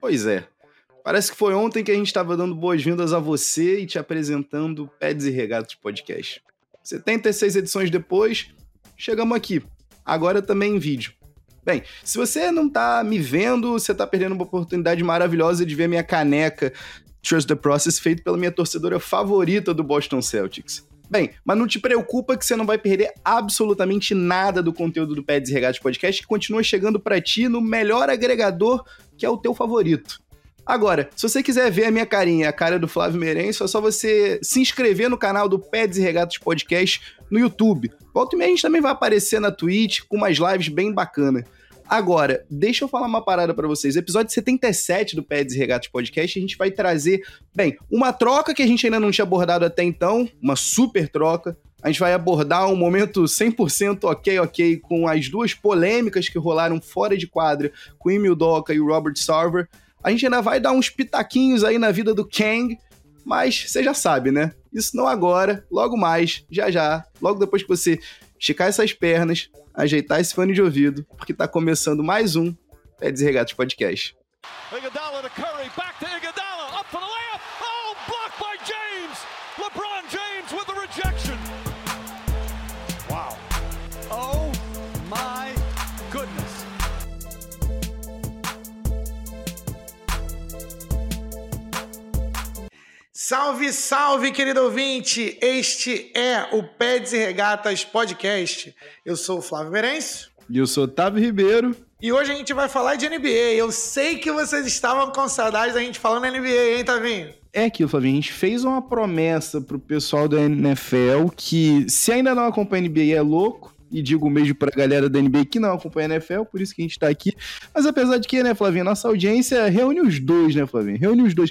Pois é. Parece que foi ontem que a gente estava dando boas-vindas a você e te apresentando Peds e Regatas Podcast. 76 edições depois, chegamos aqui. Agora também em vídeo. Bem, se você não tá me vendo, você tá perdendo uma oportunidade maravilhosa de ver minha caneca Trust the Process feito pela minha torcedora favorita do Boston Celtics. Bem, mas não te preocupa que você não vai perder absolutamente nada do conteúdo do Peds e Regatas Podcast que continua chegando para ti no melhor agregador que é o teu favorito. Agora, se você quiser ver a minha carinha, a cara do Flávio Meirense, é só você se inscrever no canal do Peds e Regatas Podcast no YouTube. Volta e meia a gente também vai aparecer na Twitch com umas lives bem bacanas. Agora, deixa eu falar uma parada para vocês. Episódio 77 do Peds e Regatas Podcast, a gente vai trazer, bem, uma troca que a gente ainda não tinha abordado até então, uma super troca. A gente vai abordar um momento 100% ok, ok, com as duas polêmicas que rolaram fora de quadra com Emil Doca e o Robert Sarver. A gente ainda vai dar uns pitaquinhos aí na vida do Kang, mas você já sabe, né? Isso não agora, logo mais, já já, logo depois que você esticar essas pernas, ajeitar esse fone de ouvido, porque tá começando mais um É Desregatos Podcast. Iguodala Salve, salve, querido ouvinte! Este é o Peds e Regatas Podcast. Eu sou o Flávio Merencio. E eu sou Otávio Ribeiro. E hoje a gente vai falar de NBA. Eu sei que vocês estavam com saudades da gente falando NBA, hein, Tavinho? É aquilo, Flavinho. A gente fez uma promessa pro pessoal da NFL que, se ainda não acompanha a NBA, é louco. E digo mesmo pra galera da NBA que não acompanha a NFL, por isso que a gente tá aqui. Mas apesar de que, né, Flavinho, nossa audiência reúne os dois, né, Flavinho? Reúne os dois.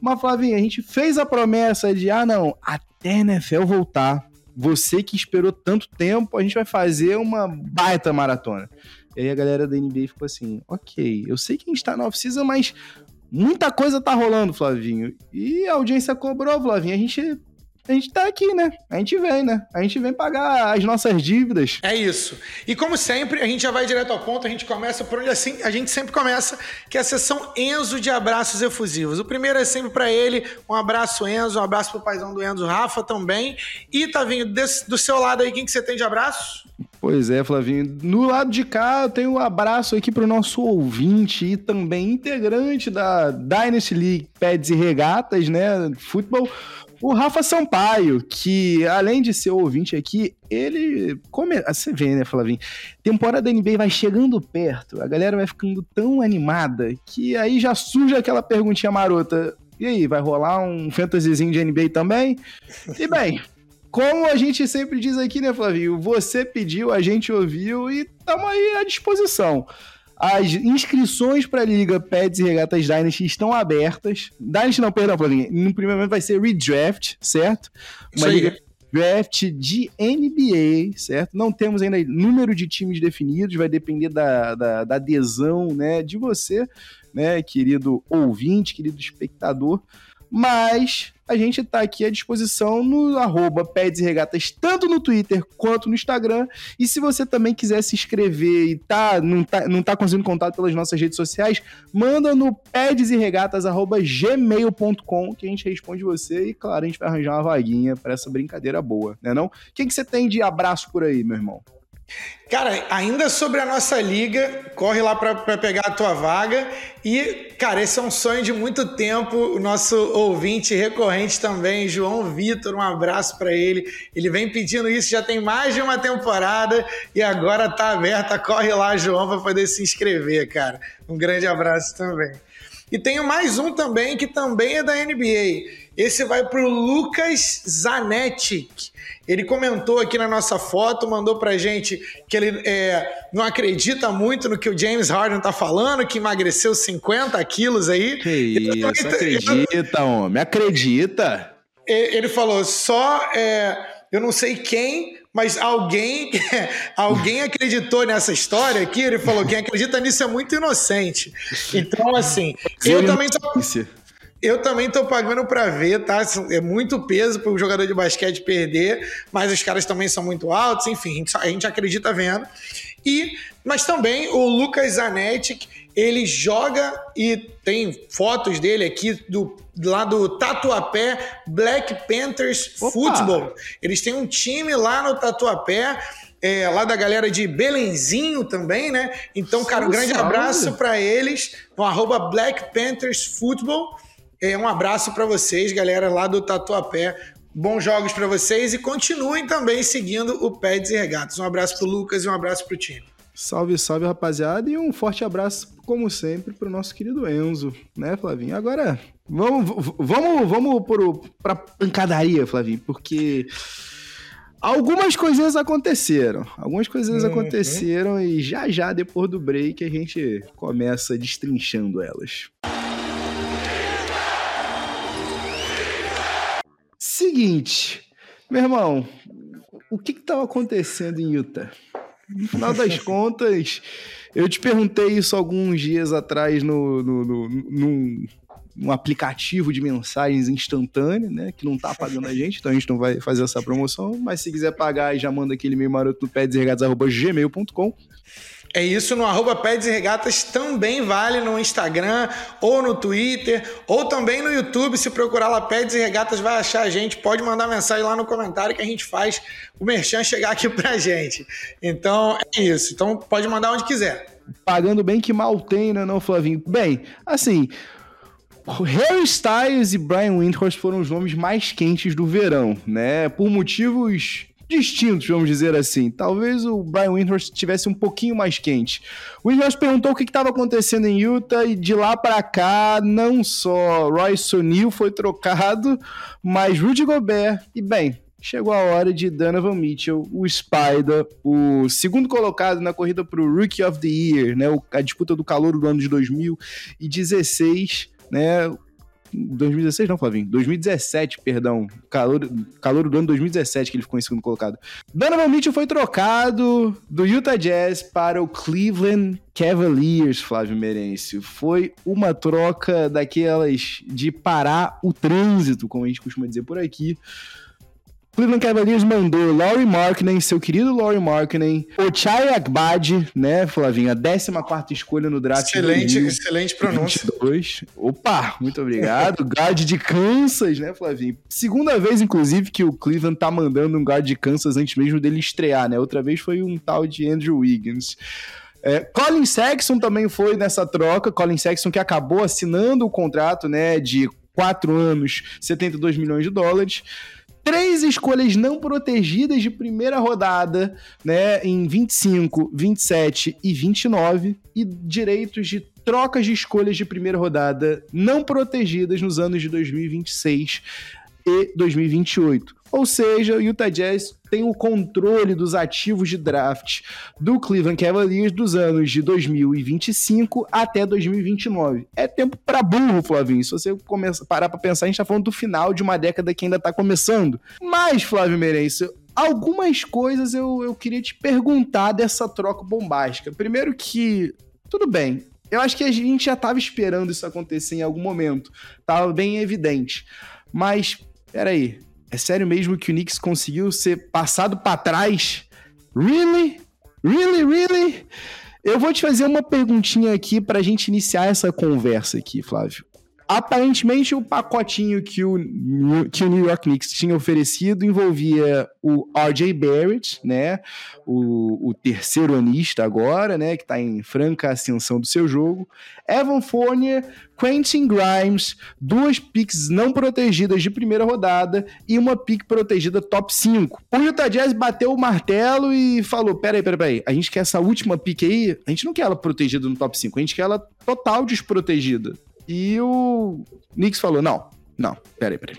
Mas, Flavinho, a gente fez a promessa de, ah, não, até a NFL voltar, você que esperou tanto tempo, a gente vai fazer uma baita maratona. E aí a galera da NBA ficou assim, ok, eu sei que a gente tá na off-season, mas muita coisa tá rolando, Flavinho. E a audiência cobrou, Flavinho. A gente a gente tá aqui, né? A gente vem, né? A gente vem pagar as nossas dívidas. É isso. E como sempre, a gente já vai direto ao ponto, a gente começa por onde assim, a gente sempre começa, que é a sessão Enzo de abraços efusivos. O primeiro é sempre para ele, um abraço Enzo, um abraço pro paizão do Enzo, Rafa também. E Tavinho, desse, do seu lado aí, quem que você tem de abraço? Pois é, Flavinho. No lado de cá, eu tenho um abraço aqui para o nosso ouvinte e também integrante da Dynasty League Peds e Regatas, né? Futebol, o Rafa Sampaio, que além de ser ouvinte aqui, ele. Come... Ah, você vê, né, Flavinho? Temporada da NBA vai chegando perto, a galera vai ficando tão animada que aí já surge aquela perguntinha marota. E aí, vai rolar um fantasyzinho de NBA também? E bem, como a gente sempre diz aqui, né, Flavinho? Você pediu, a gente ouviu e estamos aí à disposição. As inscrições para a Liga Pets e Regatas Dynasty estão abertas. Dynasty não, perdão, Flavinha. No primeiro momento vai ser redraft, certo? Uma Liga draft de NBA, certo? Não temos ainda número de times definidos, vai depender da, da, da adesão né, de você, né, querido ouvinte, querido espectador. Mas a gente está aqui à disposição no arroba Peds e Regatas, tanto no Twitter quanto no Instagram. E se você também quiser se inscrever e tá, não, tá, não tá conseguindo contato pelas nossas redes sociais, manda no pedsregatas.gmail.com que a gente responde você e, claro, a gente vai arranjar uma vaguinha para essa brincadeira boa, né não? Quem que você tem de abraço por aí, meu irmão? Cara, ainda sobre a nossa liga, corre lá para pegar a tua vaga. E, cara, esse é um sonho de muito tempo. O nosso ouvinte recorrente também, João Vitor, um abraço para ele. Ele vem pedindo isso já tem mais de uma temporada e agora tá aberta. Corre lá, João, para poder se inscrever, cara. Um grande abraço também. E tenho mais um também que também é da NBA. Esse vai para o Lucas Zanetti. Ele comentou aqui na nossa foto, mandou pra gente que ele é, não acredita muito no que o James Harden tá falando, que emagreceu 50 quilos aí. Que isso, acredita, homem, acredita. Ele falou, só, é, eu não sei quem, mas alguém alguém acreditou nessa história aqui. Ele falou: quem acredita nisso é muito inocente. Então, assim, eu também tô. Eu também tô pagando para ver, tá? É muito peso para o jogador de basquete perder, mas os caras também são muito altos, enfim, a gente, acredita vendo. E, mas também o Lucas Zanetti, Ele joga e tem fotos dele aqui do lá do Tatuapé Black Panthers Opa. Football. Eles têm um time lá no Tatuapé. É, lá da galera de Belenzinho também, né? Então, cara, um grande abraço para eles no arroba Black Panthers Football. É, um abraço para vocês, galera lá do Tatuapé. Bons jogos para vocês e continuem também seguindo o Peds e Regatas. Um abraço pro Lucas e um abraço pro time. Salve, salve, rapaziada, e um forte abraço, como sempre, pro nosso querido Enzo, né, Flavinho? Agora, vamos, vamos, vamos pro, pra pancadaria, Flavinho, porque algumas coisinhas aconteceram. Algumas coisinhas uhum. aconteceram e já já, depois do break, a gente começa destrinchando elas. Seguinte, meu irmão, o que estava acontecendo em Utah? No final das contas, eu te perguntei isso alguns dias atrás no, no, no, num, num aplicativo de mensagens instantâneo, né? Que não tá pagando a gente, então a gente não vai fazer essa promoção. Mas se quiser pagar, já manda aquele e-mail maroto no pedsregados.gmail.com. É isso no arroba Peds e Regatas também vale no Instagram ou no Twitter ou também no YouTube. Se procurar lá Peds e Regatas vai achar a gente. Pode mandar mensagem lá no comentário que a gente faz o merchan chegar aqui pra gente. Então é isso. Então pode mandar onde quiser. Pagando bem que mal tem, né, não, Flavinho? Bem, assim, Harry Styles e Brian Windhorst foram os nomes mais quentes do verão, né? Por motivos distintos, vamos dizer assim. Talvez o Brian Windhorst tivesse um pouquinho mais quente. O Windhorst perguntou o que estava acontecendo em Utah e de lá para cá, não só Royce O'Neal foi trocado, mas Rudy Gobert e bem, chegou a hora de Donovan Mitchell, o Spider, o segundo colocado na corrida para o Rookie of the Year, né, a disputa do calor do ano de 2016, né, 2016 não, Flavinho. 2017, perdão. Calor, calor do ano 2017 que ele ficou em segundo colocado. Donovan Mitchell foi trocado do Utah Jazz para o Cleveland Cavaliers, Flávio Merencio. Foi uma troca daquelas de parar o trânsito, como a gente costuma dizer por aqui. Cleveland Cavaliers mandou Laurie Markkinen, seu querido Laurie Markkinen, Ochai Agbadi, né, Flavinha, a 14 escolha no draft. Excelente, excelente pronúncia. 22. Opa, muito obrigado. guard de Kansas, né, Flavinho? Segunda vez, inclusive, que o Cleveland tá mandando um guard de Kansas antes mesmo dele estrear, né? Outra vez foi um tal de Andrew Wiggins. É, Colin Sexton também foi nessa troca. Colin Sexton que acabou assinando o contrato, né, de quatro anos, 72 milhões de dólares três escolhas não protegidas de primeira rodada, né, em 25, 27 e 29, e direitos de trocas de escolhas de primeira rodada não protegidas nos anos de 2026 e 2028. Ou seja, o Utah Jazz tem o controle dos ativos de draft do Cleveland Cavaliers dos anos de 2025 até 2029. É tempo para burro, Flavinho. Se você começa, parar para pensar, a gente tá falando do final de uma década que ainda tá começando. Mas, Flávio Merencio, algumas coisas eu, eu queria te perguntar dessa troca bombástica. Primeiro que, tudo bem, eu acho que a gente já tava esperando isso acontecer em algum momento. Tava bem evidente. Mas, peraí, é sério mesmo que o Knicks conseguiu ser passado para trás? Really? Really, really? Eu vou te fazer uma perguntinha aqui para a gente iniciar essa conversa aqui, Flávio. Aparentemente, o pacotinho que o, que o New York Knicks tinha oferecido envolvia o RJ Barrett, né? O, o terceiro anista agora, né? Que está em franca ascensão do seu jogo. Evan Fournier, Quentin Grimes, duas picks não protegidas de primeira rodada e uma pick protegida top 5. O Utah Jazz bateu o martelo e falou: peraí, peraí, peraí, a gente quer essa última pick aí, a gente não quer ela protegida no top 5, a gente quer ela total desprotegida. E o Knicks falou: não, não, peraí, peraí.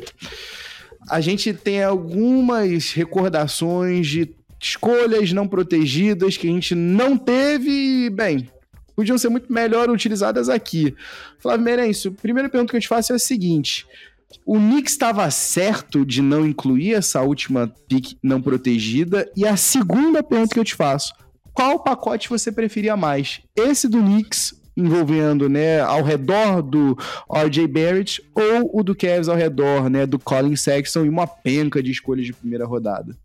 A gente tem algumas recordações de escolhas não protegidas que a gente não teve e, bem, podiam ser muito melhor utilizadas aqui. Flávio Merencio, a primeira pergunta que eu te faço é a seguinte: o Knicks estava certo de não incluir essa última pick não protegida? E a segunda pergunta que eu te faço: qual pacote você preferia mais? Esse do Knicks envolvendo, né, ao redor do RJ Barrett ou o do Cavs ao redor, né, do Colin Sexton e uma penca de escolhas de primeira rodada?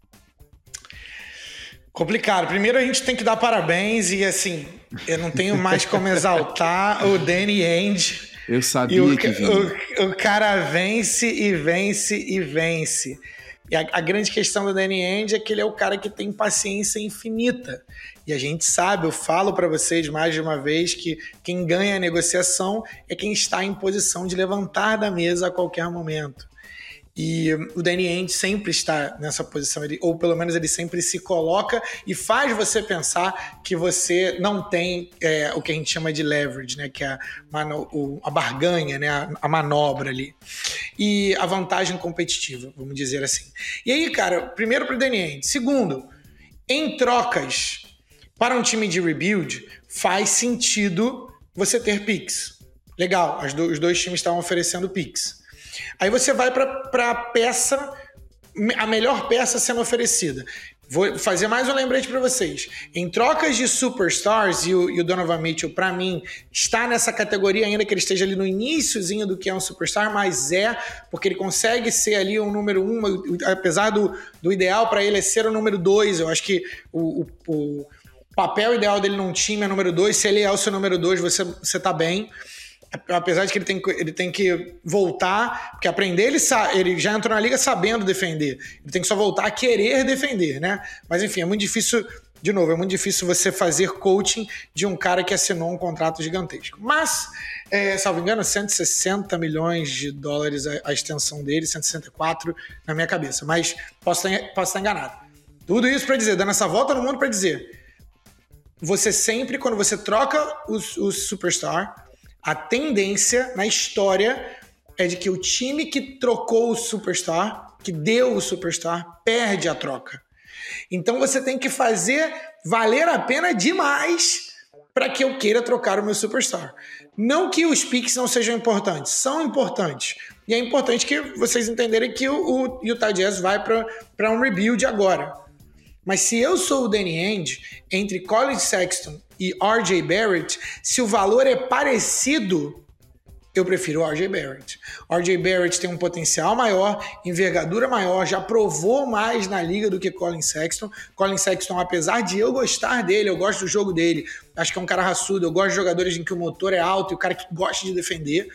Complicado. Primeiro a gente tem que dar parabéns e assim, eu não tenho mais como exaltar o Danny Ainge. Eu sabia o, que. O, o, cara vence e vence e vence. E a, a, grande questão do Danny Ainge é que ele é o cara que tem paciência infinita. E a gente sabe, eu falo para vocês mais de uma vez que quem ganha a negociação é quem está em posição de levantar da mesa a qualquer momento. E o Danny Ainge sempre está nessa posição, ele, ou pelo menos ele sempre se coloca e faz você pensar que você não tem é, o que a gente chama de leverage, né? que é a, a barganha, né? A, a, manobra ali. E a vantagem competitiva, vamos dizer assim. E aí, cara, primeiro para o Danny Ainge. Segundo, em trocas para um time de rebuild, faz sentido você ter picks. Legal, do, os dois times estavam oferecendo picks. Aí você vai para a peça, a melhor peça sendo oferecida. Vou fazer mais um lembrete para vocês. Em trocas de superstars, e o, e o Donovan Mitchell, para mim, está nessa categoria, ainda que ele esteja ali no iníciozinho do que é um superstar, mas é, porque ele consegue ser ali um número um, apesar do, do ideal para ele é ser o número dois. Eu acho que o, o, o papel ideal dele num time é número dois. Se ele é o seu número dois, você, você tá bem apesar de que ele tem, ele tem que voltar, porque aprender ele, ele já entrou na liga sabendo defender. Ele tem que só voltar a querer defender, né? Mas enfim, é muito difícil, de novo, é muito difícil você fazer coaching de um cara que assinou um contrato gigantesco. Mas, é, salvo engano, 160 milhões de dólares a, a extensão dele, 164 na minha cabeça. Mas posso estar, posso estar enganado. Tudo isso para dizer, dando essa volta no mundo para dizer. Você sempre, quando você troca os, os superstar, a tendência na história é de que o time que trocou o superstar, que deu o superstar, perde a troca. Então você tem que fazer valer a pena demais para que eu queira trocar o meu superstar. Não que os picks não sejam importantes, são importantes. E é importante que vocês entenderem que o, o Utah Jazz vai para um rebuild agora. Mas se eu sou o Danny Ainge, entre Colin Sexton e RJ Barrett, se o valor é parecido, eu prefiro o RJ Barrett. RJ Barrett tem um potencial maior, envergadura maior, já provou mais na liga do que Colin Sexton. Colin Sexton, apesar de eu gostar dele, eu gosto do jogo dele, acho que é um cara raçudo, eu gosto de jogadores em que o motor é alto e o cara que gosta de defender.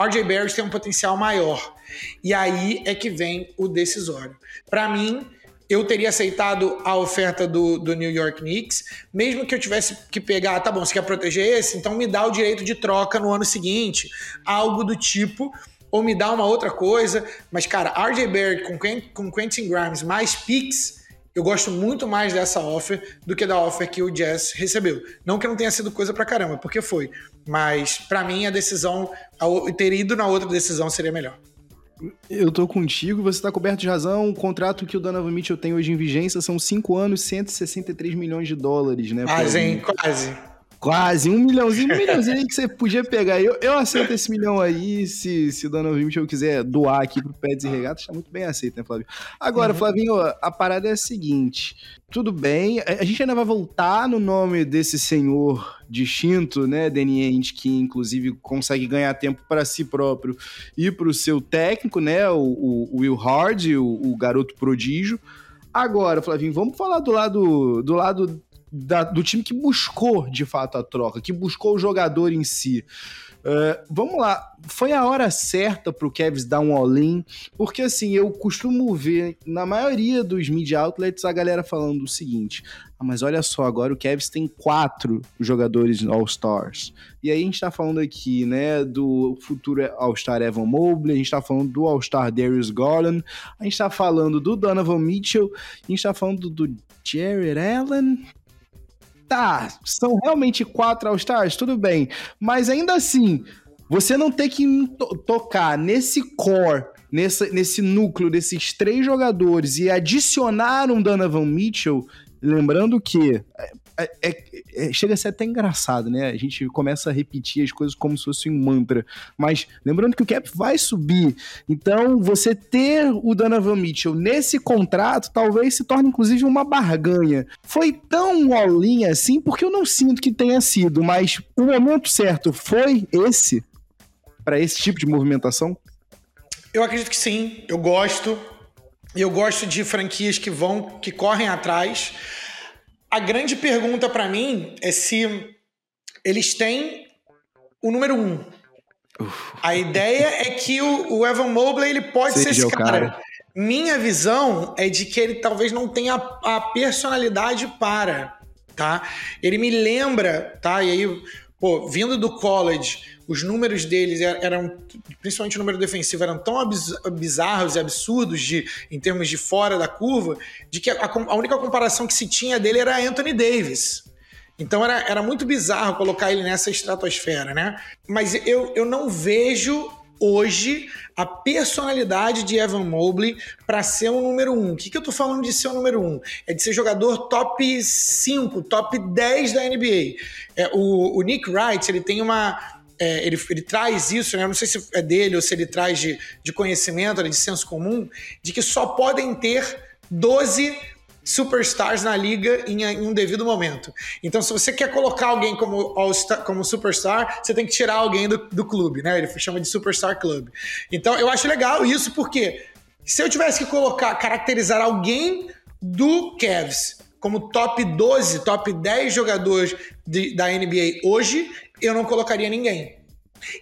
RJ Barrett tem um potencial maior. E aí é que vem o decisório. Para mim, eu teria aceitado a oferta do, do New York Knicks, mesmo que eu tivesse que pegar, tá bom, você quer proteger esse? Então me dá o direito de troca no ano seguinte, algo do tipo, ou me dá uma outra coisa. Mas, cara, RJ Barrett com, com Quentin Grimes mais picks, eu gosto muito mais dessa offer do que da offer que o Jazz recebeu. Não que não tenha sido coisa pra caramba, porque foi. Mas, para mim, a decisão, ter ido na outra decisão seria melhor. Eu tô contigo, você tá coberto de razão. O contrato que o Donovan Mitchell tem hoje em vigência são 5 anos, 163 milhões de dólares, né? Quase, hein? Quase. Quase, um milhãozinho, um milhãozinho aí que você podia pegar. Eu, eu aceito esse milhão aí, se, se o Donovan Mitchell quiser doar aqui pro Pets e Regatas, tá muito bem aceito, né, Flávio? Agora, uhum. Flavinho, a parada é a seguinte, tudo bem, a, a gente ainda vai voltar no nome desse senhor distinto, né, Danny Ainge, que inclusive consegue ganhar tempo para si próprio e para o seu técnico, né, o, o Will Hard, o, o garoto prodígio. Agora, Flavinho, vamos falar do lado do lado da, do time que buscou de fato a troca, que buscou o jogador em si. Uh, vamos lá, foi a hora certa pro Kevs dar um all-in, porque assim, eu costumo ver na maioria dos media outlets a galera falando o seguinte: ah, mas olha só, agora o Kevs tem quatro jogadores All-Stars. E aí a gente tá falando aqui, né, do futuro All-Star Evan Mobley, a gente tá falando do All-Star Darius Garland, a gente tá falando do Donovan Mitchell, a gente tá falando do Jared Allen, tá, são realmente quatro All-Stars, tudo bem. Mas ainda assim, você não tem que to tocar nesse core, nesse, nesse núcleo desses três jogadores e adicionar um Donovan Mitchell, lembrando que é, é, é, chega a ser até engraçado, né? A gente começa a repetir as coisas como se fosse um mantra. Mas lembrando que o cap vai subir. Então, você ter o Donovan Mitchell nesse contrato talvez se torne, inclusive, uma barganha. Foi tão all assim, porque eu não sinto que tenha sido, mas o momento certo foi esse para esse tipo de movimentação? Eu acredito que sim. Eu gosto. Eu gosto de franquias que vão, que correm atrás. A grande pergunta para mim é se eles têm o número um. Uf. A ideia é que o, o Evan Mobley ele pode Seja ser esse cara. cara. Minha visão é de que ele talvez não tenha a, a personalidade para, tá? Ele me lembra, tá? E aí, pô, vindo do college, os números deles eram, principalmente o número defensivo, eram tão bizarros e absurdos de, em termos de fora da curva, de que a, a única comparação que se tinha dele era Anthony Davis. Então era, era muito bizarro colocar ele nessa estratosfera, né? Mas eu, eu não vejo hoje a personalidade de Evan Mobley para ser o número um. O que, que eu tô falando de ser o número um? É de ser jogador top 5, top 10 da NBA. É, o, o Nick Wright, ele tem uma. É, ele, ele traz isso, né? Não sei se é dele ou se ele traz de, de conhecimento, de senso comum, de que só podem ter 12 superstars na liga em, em, um devido momento. Então, se você quer colocar alguém como, como superstar, você tem que tirar alguém do, do clube, né? Ele chama de Superstar Club. Então, eu acho legal isso porque se eu tivesse que colocar, caracterizar alguém do Cavs como top 12, top 10 jogadores de, da NBA hoje, eu não colocaria ninguém.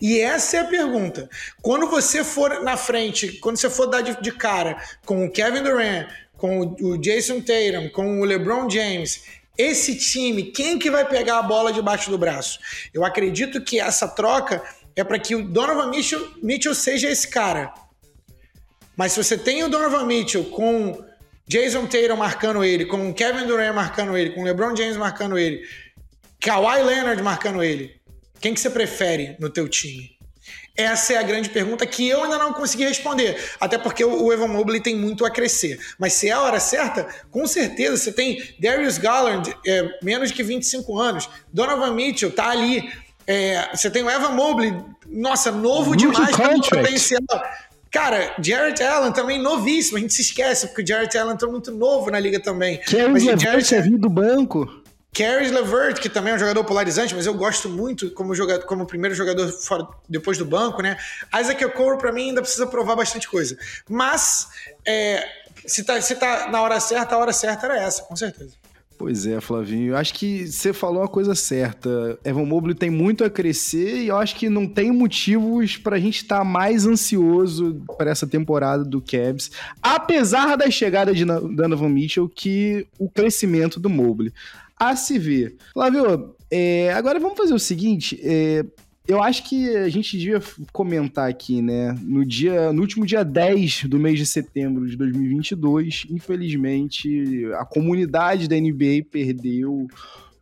E essa é a pergunta. Quando você for na frente, quando você for dar de, de cara com o Kevin Durant, com o Jason Tatum, com o LeBron James, esse time, quem que vai pegar a bola debaixo do braço? Eu acredito que essa troca é para que o Donovan Mitchell, Mitchell seja esse cara. Mas se você tem o Donovan Mitchell com Jason Tatum marcando ele, com Kevin Durant marcando ele, com LeBron James marcando ele, Kawhi Leonard marcando ele, quem que você prefere no teu time? Essa é a grande pergunta que eu ainda não consegui responder. Até porque o Evan Mobley tem muito a crescer. Mas se é a hora certa, com certeza. Você tem Darius Garland, é, menos de 25 anos. Donovan Mitchell tá ali. É, você tem o Evan Mobley, nossa, novo muito demais pelo potencial. Cara, Jarrett Allen também novíssimo. A gente se esquece, porque o Jarrett Allen tá muito novo na liga também. Que é o Jarrett do banco. Caris LeVert, que também é um jogador polarizante, mas eu gosto muito como, jogador, como primeiro jogador fora, depois do banco, né? Isaac Okoro, para mim, ainda precisa provar bastante coisa. Mas, é, se, tá, se tá na hora certa, a hora certa era essa, com certeza. Pois é, Flavinho. Acho que você falou a coisa certa. Evan Mobley tem muito a crescer e eu acho que não tem motivos para a gente estar tá mais ansioso para essa temporada do Cavs, apesar da chegada de Donovan Mitchell, que o crescimento do Mobley a se ver. Flávio, é, agora vamos fazer o seguinte. É, eu acho que a gente devia comentar aqui, né? No dia, no último dia 10 do mês de setembro de 2022, infelizmente, a comunidade da NBA perdeu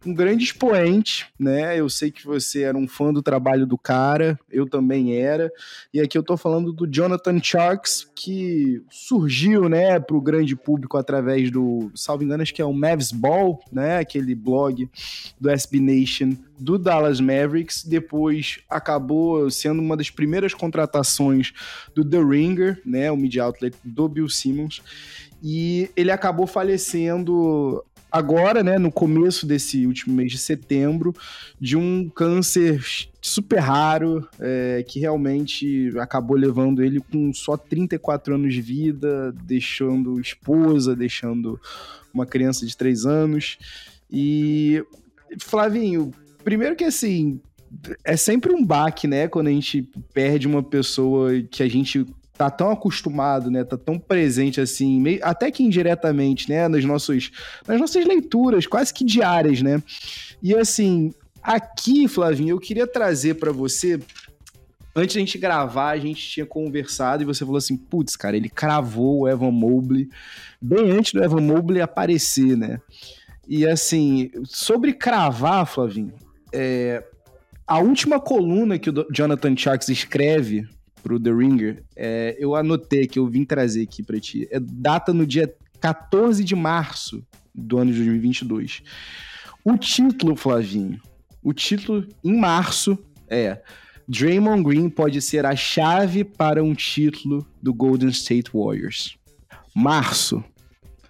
um grande expoente, né? Eu sei que você era um fã do trabalho do cara, eu também era. E aqui eu tô falando do Jonathan Sharks, que surgiu, né, para o grande público através do, salvo engano, acho que é o Mavs Ball, né? Aquele blog do SB Nation do Dallas Mavericks, depois acabou sendo uma das primeiras contratações do The Ringer, né, o media outlet do Bill Simmons, e ele acabou falecendo agora, né, no começo desse último mês de setembro, de um câncer super raro, é, que realmente acabou levando ele com só 34 anos de vida, deixando esposa, deixando uma criança de 3 anos. E, Flavinho, primeiro que assim, é sempre um baque, né, quando a gente perde uma pessoa que a gente tá tão acostumado, né? Tá tão presente assim, meio, até que indiretamente, né? Nas, nossos, nas nossas leituras, quase que diárias, né? E assim, aqui, Flavinho, eu queria trazer para você. Antes da gente gravar, a gente tinha conversado e você falou assim: putz, cara, ele cravou o Evan Mobley bem antes do Evan Mobley aparecer, né? E assim, sobre cravar, Flavinho, é, a última coluna que o Jonathan Sharks escreve pro The Ringer, é, eu anotei que eu vim trazer aqui para ti. É data no dia 14 de março do ano de 2022. O título, Flavinho, o título em março é Draymond Green pode ser a chave para um título do Golden State Warriors. Março,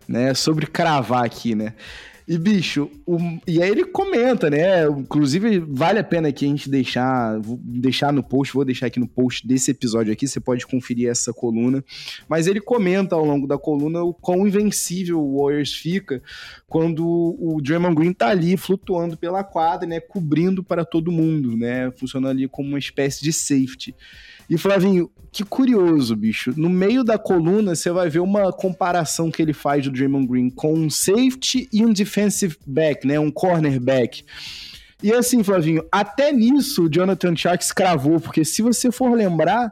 né? Sobre cravar aqui, né? E, bicho, o, e aí ele comenta, né? Inclusive, vale a pena aqui a gente deixar, deixar no post, vou deixar aqui no post desse episódio aqui, você pode conferir essa coluna. Mas ele comenta ao longo da coluna o quão invencível o Warriors fica quando o Draymond Green tá ali flutuando pela quadra, né? Cobrindo para todo mundo, né? Funcionando ali como uma espécie de safety. E Flavinho, que curioso, bicho. No meio da coluna, você vai ver uma comparação que ele faz do Draymond Green com um safety e um defensive back, né? Um cornerback. E assim, Flavinho, até nisso o Jonathan Sharks cravou, porque se você for lembrar,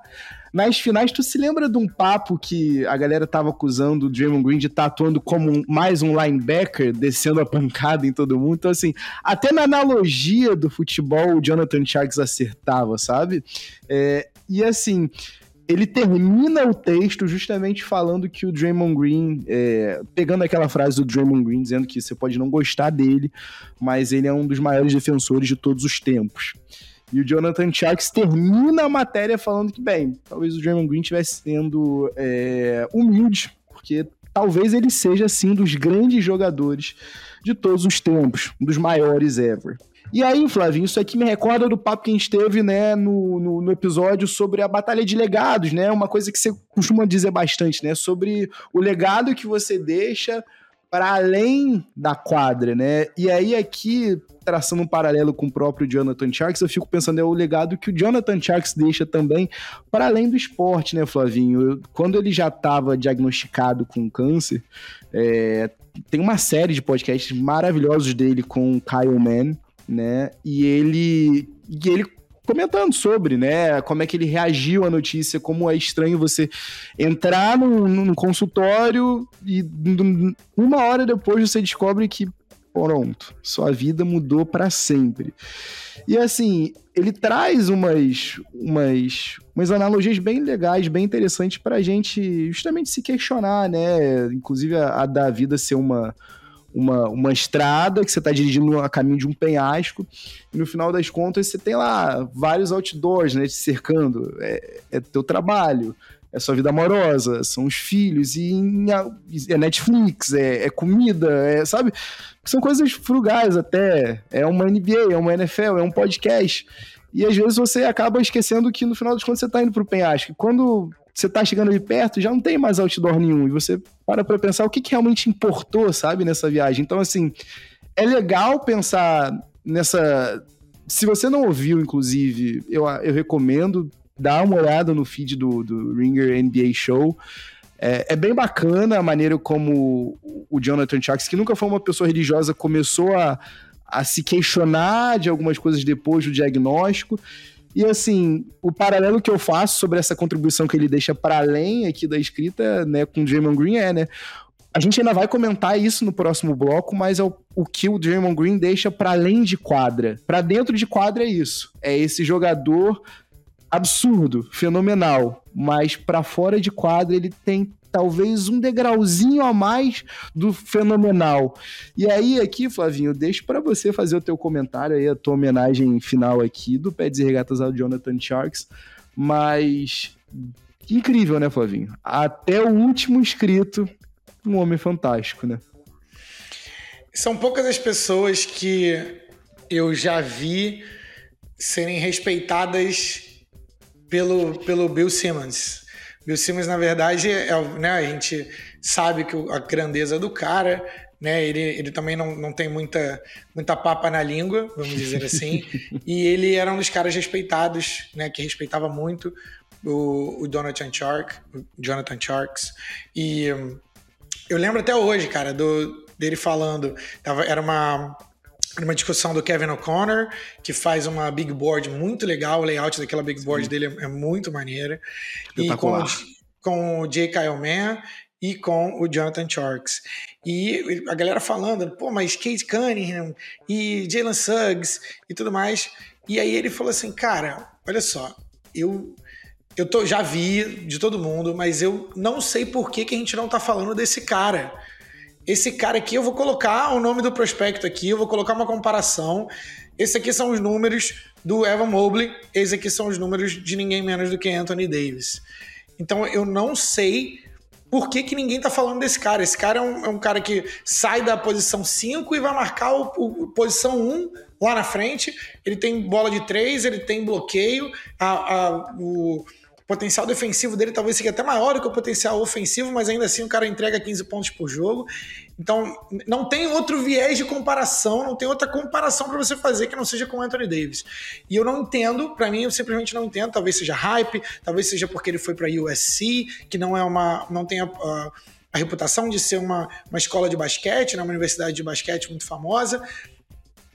nas finais, tu se lembra de um papo que a galera tava acusando o Draymond Green de estar tá atuando como um, mais um linebacker, descendo a pancada em todo mundo? Então, assim, até na analogia do futebol, o Jonathan Sharks acertava, sabe? É, e assim, ele termina o texto justamente falando que o Draymond Green, é, pegando aquela frase do Draymond Green, dizendo que você pode não gostar dele, mas ele é um dos maiores defensores de todos os tempos. E o Jonathan Sharks termina a matéria falando que, bem, talvez o Draymond Green estivesse sendo é, humilde, porque talvez ele seja, assim, dos grandes jogadores de todos os tempos, um dos maiores ever. E aí, Flavinho, isso aqui me recorda do papo que a gente teve, né, no, no, no, episódio sobre a Batalha de Legados, né? Uma coisa que você costuma dizer bastante, né? Sobre o legado que você deixa para além da quadra, né? E aí, aqui, traçando um paralelo com o próprio Jonathan Sharks, eu fico pensando, é o legado que o Jonathan Sharks deixa também para além do esporte, né, Flavinho? Quando ele já estava diagnosticado com câncer, é, tem uma série de podcasts maravilhosos dele com Kyle Mann, né? E ele, e ele comentando sobre, né, como é que ele reagiu à notícia, como é estranho você entrar num, num consultório e uma hora depois você descobre que pronto, sua vida mudou para sempre. E assim, ele traz umas, umas, umas analogias bem legais, bem interessantes para a gente justamente se questionar, né? Inclusive a, a da vida ser uma, uma, uma estrada que você está dirigindo a caminho de um penhasco, e no final das contas você tem lá vários outdoors, né, te cercando. É, é teu trabalho, é sua vida amorosa, são os filhos, e é Netflix, é, é comida, é, sabe? São coisas frugais até. É uma NBA, é uma NFL, é um podcast. E às vezes você acaba esquecendo que no final das contas você está indo pro penhasco. Quando você tá chegando ali perto, já não tem mais outdoor nenhum. E você para pra pensar o que, que realmente importou, sabe, nessa viagem. Então, assim, é legal pensar nessa. Se você não ouviu, inclusive, eu, eu recomendo dar uma olhada no feed do, do Ringer NBA Show. É, é, bem bacana a maneira como o Jonathan Sharks, que nunca foi uma pessoa religiosa, começou a, a se questionar de algumas coisas depois do diagnóstico e assim, o paralelo que eu faço sobre essa contribuição que ele deixa para além aqui da escrita, né, com o Draymond Green é, né, a gente ainda vai comentar isso no próximo bloco, mas é o, o que o Draymond Green deixa para além de quadra. Para dentro de quadra é isso. É esse jogador absurdo, fenomenal, mas para fora de quadra ele tem talvez um degrauzinho a mais do fenomenal. E aí, aqui, Flavinho, deixo para você fazer o teu comentário aí, a tua homenagem final aqui do Pets e Regatas ao Jonathan Sharks. Mas incrível, né, Flavinho? Até o último inscrito, um homem fantástico, né? São poucas as pessoas que eu já vi serem respeitadas pelo, pelo Bill Simmons. Bill Simmons, na verdade, é, né, a gente sabe que a grandeza do cara, né, ele, ele também não, não tem muita, muita papa na língua, vamos dizer assim, e ele era um dos caras respeitados, né, que respeitava muito o, o Jonathan Shark, o Jonathan Sharks, e eu lembro até hoje, cara, do, dele falando, tava, era uma uma discussão do Kevin O'Connor, que faz uma big board muito legal, o layout daquela big board Sim. dele é, muito maneiro. E com, com o J. Kyle Mann e com o Jonathan Sharks. E a galera falando, pô, mas Kate Cunningham e Jalen Suggs e tudo mais. E aí ele falou assim, cara, olha só, eu eu tô, já vi de todo mundo, mas eu não sei por que, que a gente não tá falando desse cara esse cara aqui, eu vou colocar o nome do prospecto aqui, eu vou colocar uma comparação. Esse aqui são os números do Evan Mobley, esse aqui são os números de ninguém menos do que Anthony Davis. Então eu não sei por que, que ninguém tá falando desse cara. Esse cara é um, é um cara que sai da posição 5 e vai marcar o, o posição 1 um lá na frente. Ele tem bola de 3, ele tem bloqueio, a, a, o o potencial defensivo dele talvez seja até maior do que o potencial ofensivo, mas ainda assim o cara entrega 15 pontos por jogo. Então, não tem outro viés de comparação, não tem outra comparação para você fazer que não seja com o Anthony Davis. E eu não entendo, para mim eu simplesmente não entendo, talvez seja hype, talvez seja porque ele foi para USC, que não é uma não tem a, a, a, reputação de ser uma, uma escola de basquete, né, uma universidade de basquete muito famosa.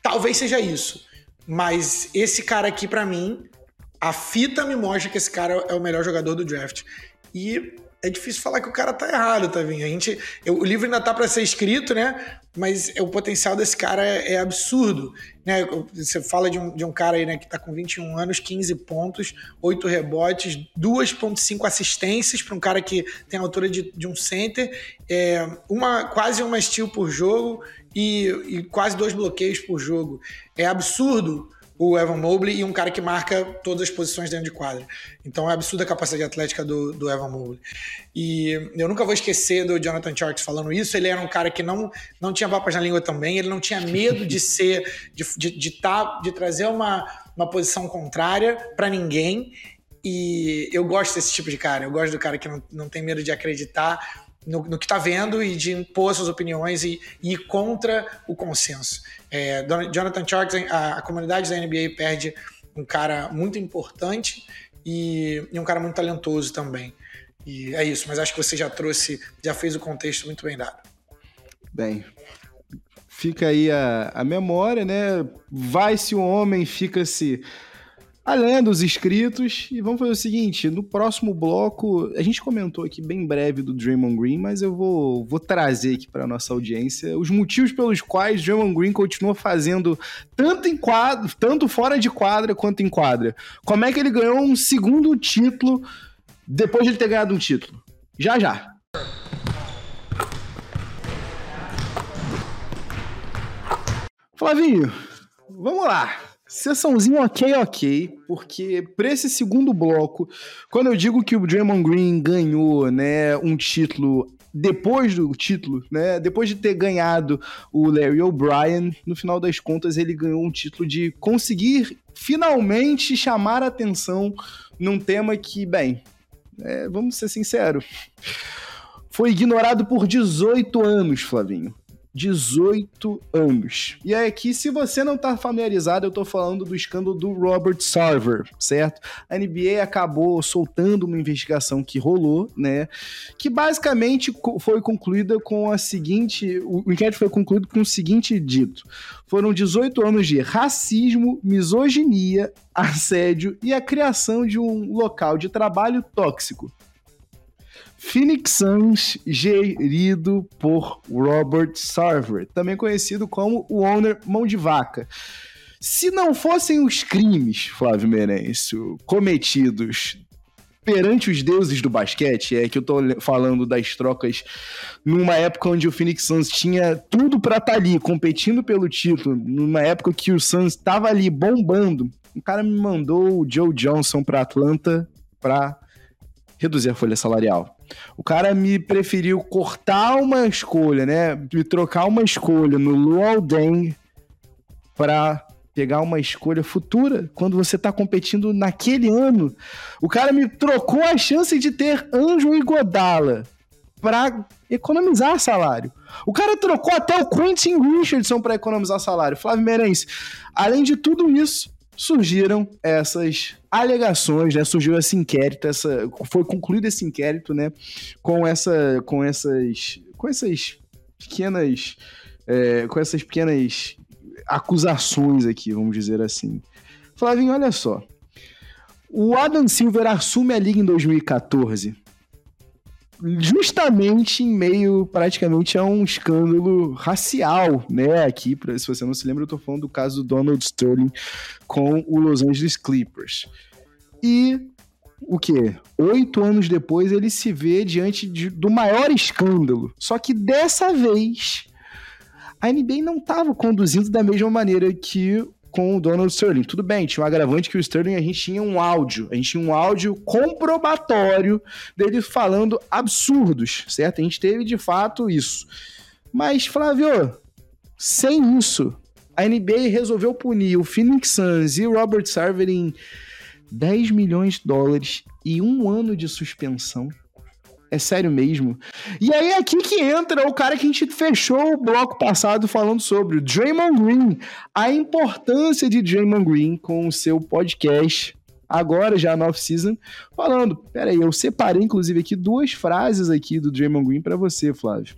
Talvez seja isso. Mas esse cara aqui para mim a fita me mostra que esse cara é o melhor jogador do draft. E é difícil falar que o cara tá errado, tá vendo? A gente, eu, o livro ainda tá para ser escrito, né? Mas o potencial desse cara é, é, absurdo, né? Você fala de um, de um cara aí, né, que tá com 21 anos, 15 pontos, 8 rebotes, 2.5 assistências para um cara que tem a altura de, de um center, é, uma quase uma steal por jogo e, e quase dois bloqueios por jogo. É absurdo o Evan Mobley e um cara que marca todas as posições dentro de quadra. Então é absurda a capacidade atlética do, do Evan Mobley. E eu nunca vou esquecer do Jonathan Charts falando isso. Ele era um cara que não, não tinha papas na língua também, ele não tinha medo de ser, de, de, de, tá, de trazer uma, uma posição contrária para ninguém. E eu gosto desse tipo de cara. Eu gosto do cara que não, não tem medo de acreditar no, no que está vendo e de impor suas opiniões e, e ir contra o consenso. É, Jonathan Charles, a, a, comunidade da NBA perde um cara muito importante e, e, um cara muito talentoso também. E é isso, mas acho que você já trouxe, já fez o contexto muito bem dado. Bem, fica aí a, a memória, né? Vai-se o homem, fica-se além dos inscritos. E vamos fazer o seguinte: no próximo bloco, a gente comentou aqui bem breve do Draymond Green, mas eu vou, vou trazer aqui para nossa audiência os motivos pelos quais Draymond Green continua fazendo tanto em quadro, tanto fora de quadra quanto em quadra. Como é que ele ganhou um segundo título depois de ele ter ganhado um título? Já já. Flavinho, vamos lá. Sessãozinho ok, ok, porque para esse segundo bloco, quando eu digo que o Draymond Green ganhou, né, um título depois do título, né, depois de ter ganhado o Larry O'Brien, no final das contas ele ganhou um título de conseguir finalmente chamar atenção num tema que, bem, é, vamos ser sinceros, foi ignorado por 18 anos, Flavinho. 18 anos. E aí aqui, se você não tá familiarizado, eu tô falando do escândalo do Robert Sarver, certo? A NBA acabou soltando uma investigação que rolou, né? Que basicamente foi concluída com a seguinte, o inquérito foi concluído com o seguinte dito: foram 18 anos de racismo, misoginia, assédio e a criação de um local de trabalho tóxico Phoenix Suns, gerido por Robert Sarver, também conhecido como o owner mão de vaca. Se não fossem os crimes, Flávio Merencio, cometidos perante os deuses do basquete, é que eu tô falando das trocas numa época onde o Phoenix Suns tinha tudo para estar tá ali, competindo pelo título, numa época que o Suns estava ali bombando. O cara me mandou o Joe Johnson para Atlanta para reduzir a folha salarial. O cara me preferiu cortar uma escolha, né? Me trocar uma escolha no Luol Deng para pegar uma escolha futura quando você tá competindo naquele ano. O cara me trocou a chance de ter Anjo e Godala para economizar salário. O cara trocou até o Quentin Richardson para economizar salário. Flávio Merense. Além de tudo isso, surgiram essas alegações, né? Surgiu esse inquérito, essa, foi concluído esse inquérito, né? Com essa, com essas, com essas pequenas, é, com essas pequenas acusações aqui, vamos dizer assim. Flavinho, olha só. O Adam Silver assume a liga em 2014 justamente em meio praticamente a um escândalo racial, né? Aqui, se você não se lembra, eu tô falando do caso do Donald Sterling com o Los Angeles Clippers. E o que? Oito anos depois ele se vê diante de, do maior escândalo. Só que dessa vez a NBA não estava conduzindo da mesma maneira que com o Donald Sterling. Tudo bem, tinha um agravante que o Sterling a gente tinha um áudio, a gente tinha um áudio comprobatório dele falando absurdos, certo? A gente teve de fato isso. Mas, Flávio, sem isso, a NBA resolveu punir o Phoenix Suns e o Robert Sarver em 10 milhões de dólares e um ano de suspensão. É sério mesmo. E aí é aqui que entra o cara que a gente fechou o bloco passado falando sobre, o Draymond Green. A importância de Draymond Green com o seu podcast, agora já na off-season, falando. Pera aí, eu separei inclusive aqui duas frases aqui do Draymond Green para você, Flávio.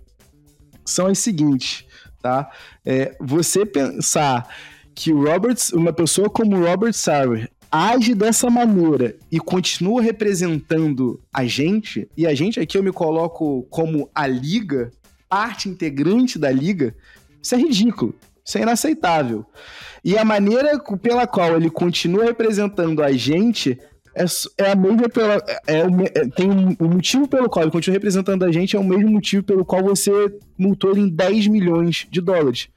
São as seguintes, tá? É, você pensar que Roberts, uma pessoa como Robert Sarver age dessa maneira e continua representando a gente, e a gente aqui eu me coloco como a liga, parte integrante da liga, isso é ridículo, isso é inaceitável. E a maneira pela qual ele continua representando a gente é, é a mesma pela. É, é, tem um, o motivo pelo qual ele continua representando a gente é o mesmo motivo pelo qual você multou em 10 milhões de dólares.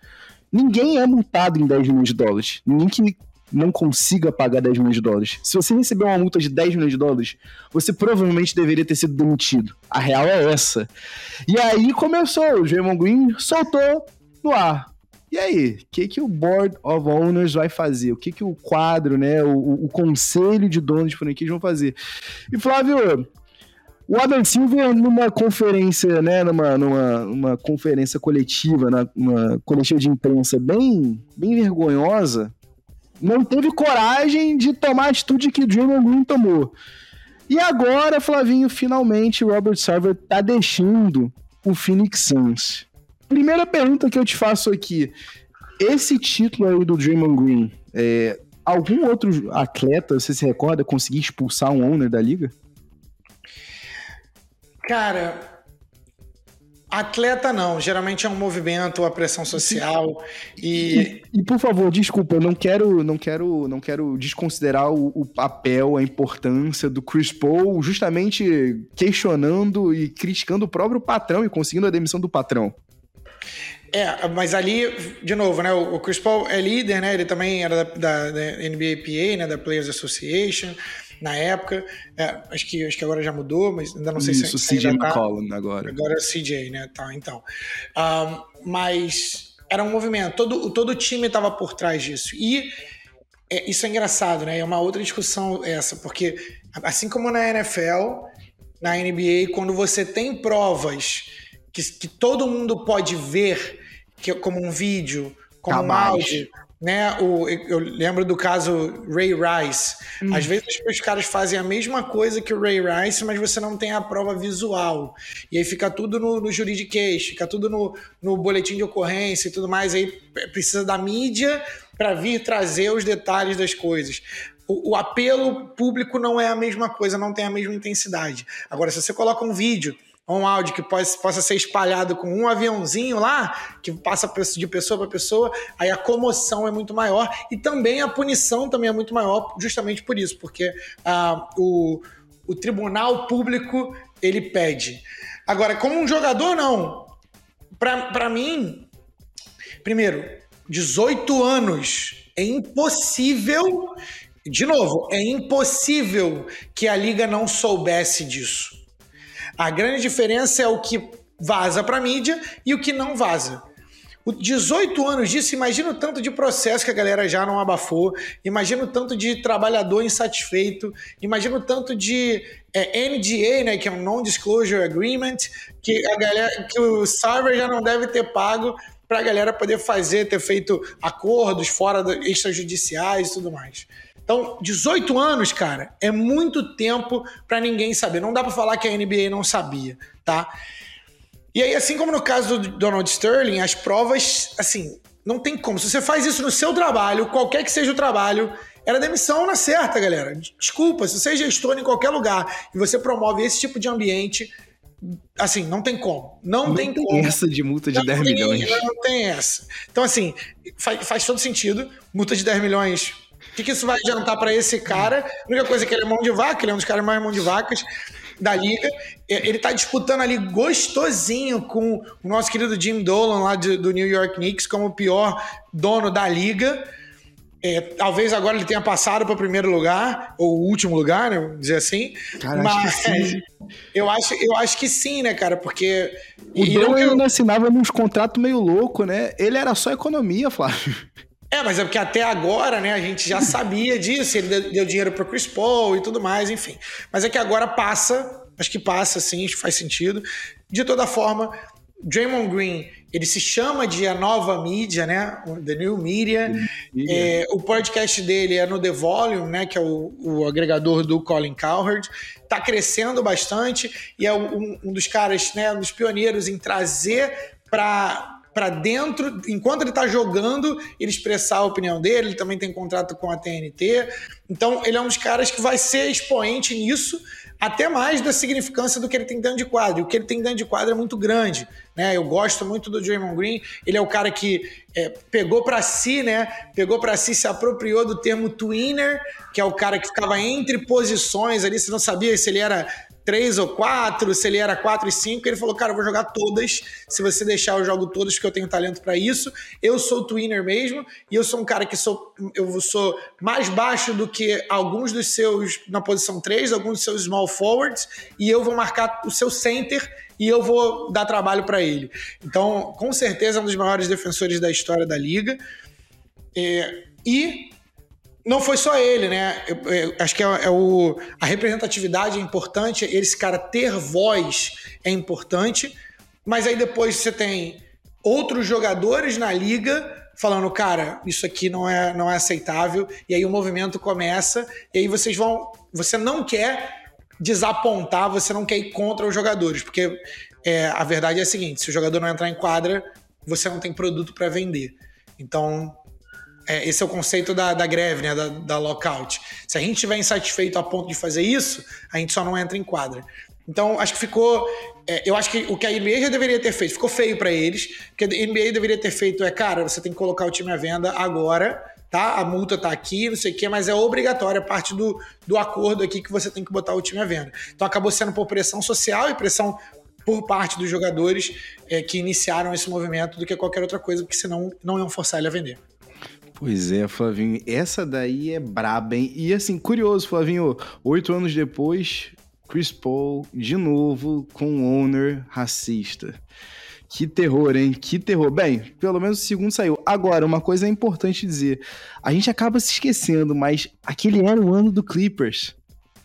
Ninguém é multado em 10 milhões de dólares. Ninguém que não consiga pagar 10 milhões de dólares. Se você receber uma multa de 10 milhões de dólares, você provavelmente deveria ter sido demitido. A real é essa. E aí começou, o Draymond Green soltou no ar. E aí, o que, que o Board of Owners vai fazer? O que, que o quadro, né, o, o conselho de donos de franquias vão fazer? E Flávio, o Adam Silver, numa conferência, né, numa, numa, numa conferência coletiva, numa coletiva de imprensa bem, bem vergonhosa, não teve coragem de tomar a atitude que Draymond Green tomou. E agora, Flavinho, finalmente Robert Sarver tá deixando o Phoenix Suns. Primeira pergunta que eu te faço aqui. Esse título aí do Draymond Green, é, algum outro atleta, você se recorda, conseguir expulsar um owner da liga? Cara, Atleta não, geralmente é um movimento, a pressão social e... e... e... por favor, desculpa, eu não quero, não quero, não quero desconsiderar o, o, papel, a importância do Chris Paul, justamente questionando e criticando o próprio patrão e conseguindo a demissão do patrão. É, mas ali, de novo, né? O Chris Paul é líder, né? Ele também era da, da, da NBAPA, né? Da Players Association na época. É, acho, que, acho que agora já mudou, mas ainda não sei Isso, se, CJ McCollum tá. agora. Agora é CJ, né? Tá, então. Um, mas era um movimento, todo, todo o time estava por trás disso. E é, isso é engraçado, né? É uma outra discussão essa, porque assim como na NFL, na NBA, quando você tem provas que, que todo mundo pode ver, que, como um vídeo, como um áudio, né? O, eu lembro do caso Ray Rice. Hum. Às vezes os caras fazem a mesma coisa que o Ray Rice, mas você não tem a prova visual. E aí fica tudo no, no juridiquês, fica tudo no, no boletim de ocorrência e tudo mais. Aí precisa da mídia para vir trazer os detalhes das coisas. O, o apelo público não é a mesma coisa, não tem a mesma intensidade. Agora, se você coloca um vídeo um áudio que possa, possa ser espalhado com um aviãozinho lá, que passa de pessoa para pessoa, aí a comoção é muito maior e também a punição também é muito maior, justamente por isso, porque ah, o, o tribunal público ele pede. Agora, como um jogador, não. Para mim, primeiro, 18 anos é impossível. De novo, é impossível que a liga não soubesse disso. A grande diferença é o que vaza para mídia e o que não vaza. O 18 anos disso, imagina o tanto de processo que a galera já não abafou, imagina o tanto de trabalhador insatisfeito, imagina o tanto de é, NDA, né, que é um Non-Disclosure Agreement, que, a galera, que o server já não deve ter pago para a galera poder fazer, ter feito acordos fora extrajudiciais e tudo mais. Então, 18 anos, cara, é muito tempo para ninguém saber. Não dá para falar que a NBA não sabia, tá? E aí, assim como no caso do Donald Sterling, as provas, assim, não tem como. Se você faz isso no seu trabalho, qualquer que seja o trabalho, era demissão na certa, galera. Desculpa, se você é gestor em qualquer lugar e você promove esse tipo de ambiente, assim, não tem como. Não, não tem, tem como. essa de multa de não 10 tem, milhões. Não tem essa. Então, assim, faz, faz todo sentido. Multa de 10 milhões o que, que isso vai adiantar para esse cara? A única coisa é que ele é mão de vaca, ele é um dos caras mais mão de vacas da liga. É, ele tá disputando ali gostosinho com o nosso querido Jim Dolan lá de, do New York Knicks como o pior dono da liga. É, talvez agora ele tenha passado para o primeiro lugar, ou o último lugar, né? Vamos dizer assim. Cara, mas acho eu acho, eu acho que sim, né, cara? Porque. O não que eu- assinava uns contratos meio louco, né? Ele era só economia, Flávio. É, mas é porque até agora, né, a gente já sabia disso, ele deu, dinheiro pro Chris Paul e tudo mais, enfim. Mas é que agora passa, acho que passa, sim, acho que faz sentido. De toda forma, Draymond Green, ele se chama de a nova mídia, né, The New Media. É, o podcast dele é no The Volume, né, que é o, o agregador do Colin Cowherd. Tá crescendo bastante e é um, um dos caras, né, um dos pioneiros em trazer para para dentro, enquanto ele tá jogando, ele expressar a opinião dele, ele também tem contrato com a TNT. Então, ele é um dos caras que vai ser expoente nisso, até mais da significância do que ele tem dentro de quadro. E o que ele tem dentro de quadro é muito grande, né? Eu gosto muito do Draymond Green. Ele é o cara que é, pegou para si, né? Pegou para si, se apropriou do termo twinner, que é o cara que ficava entre posições ali, você não sabia se ele era três ou quatro, se ele era quatro e cinco, ele falou, cara, eu vou jogar todas, se você deixar eu jogo todas, porque eu tenho talento para isso. Eu sou twinner mesmo, e eu sou um cara que sou, eu sou mais baixo do que alguns dos seus na posição 3, alguns dos seus small forwards, e eu vou marcar o seu center e eu vou dar trabalho para ele. Então, com certeza é um dos maiores defensores da história da liga. É, e não foi só ele, né? Eu, eu acho que é, é o, a representatividade é importante, esse cara ter voz é importante, mas aí depois você tem outros jogadores na liga falando, cara, isso aqui não é, não é aceitável, e aí o movimento começa, e aí vocês vão. Você não quer desapontar, você não quer ir contra os jogadores, porque é, a verdade é a seguinte: se o jogador não entrar em quadra, você não tem produto para vender. Então, é, esse é o conceito da, da greve, né, da, da lockout. Se a gente estiver insatisfeito a ponto de fazer isso, a gente só não entra em quadra. Então, acho que ficou. é, eu acho que o que a NBA já deveria ter feito, ficou feio para eles. O que a NBA deveria ter feito é, cara, você tem que colocar o time à venda agora, tá? A multa tá aqui, não sei o quê, mas é obrigatória, parte do, do acordo aqui que você tem que botar o time à venda. Então, acabou sendo por pressão social e pressão por parte dos jogadores é, que iniciaram esse movimento do que qualquer outra coisa, porque senão não iam forçar ele a vender. Pois é, Flavinho, essa daí é braba, hein? E assim, curioso, Flavinho, oito anos depois, Chris Paul, de novo, com um owner racista. Que terror, hein? Que terror. Bem, pelo menos o segundo saiu. Agora, uma coisa é importante dizer: a gente acaba se esquecendo, mas aquele era o ano do Clippers.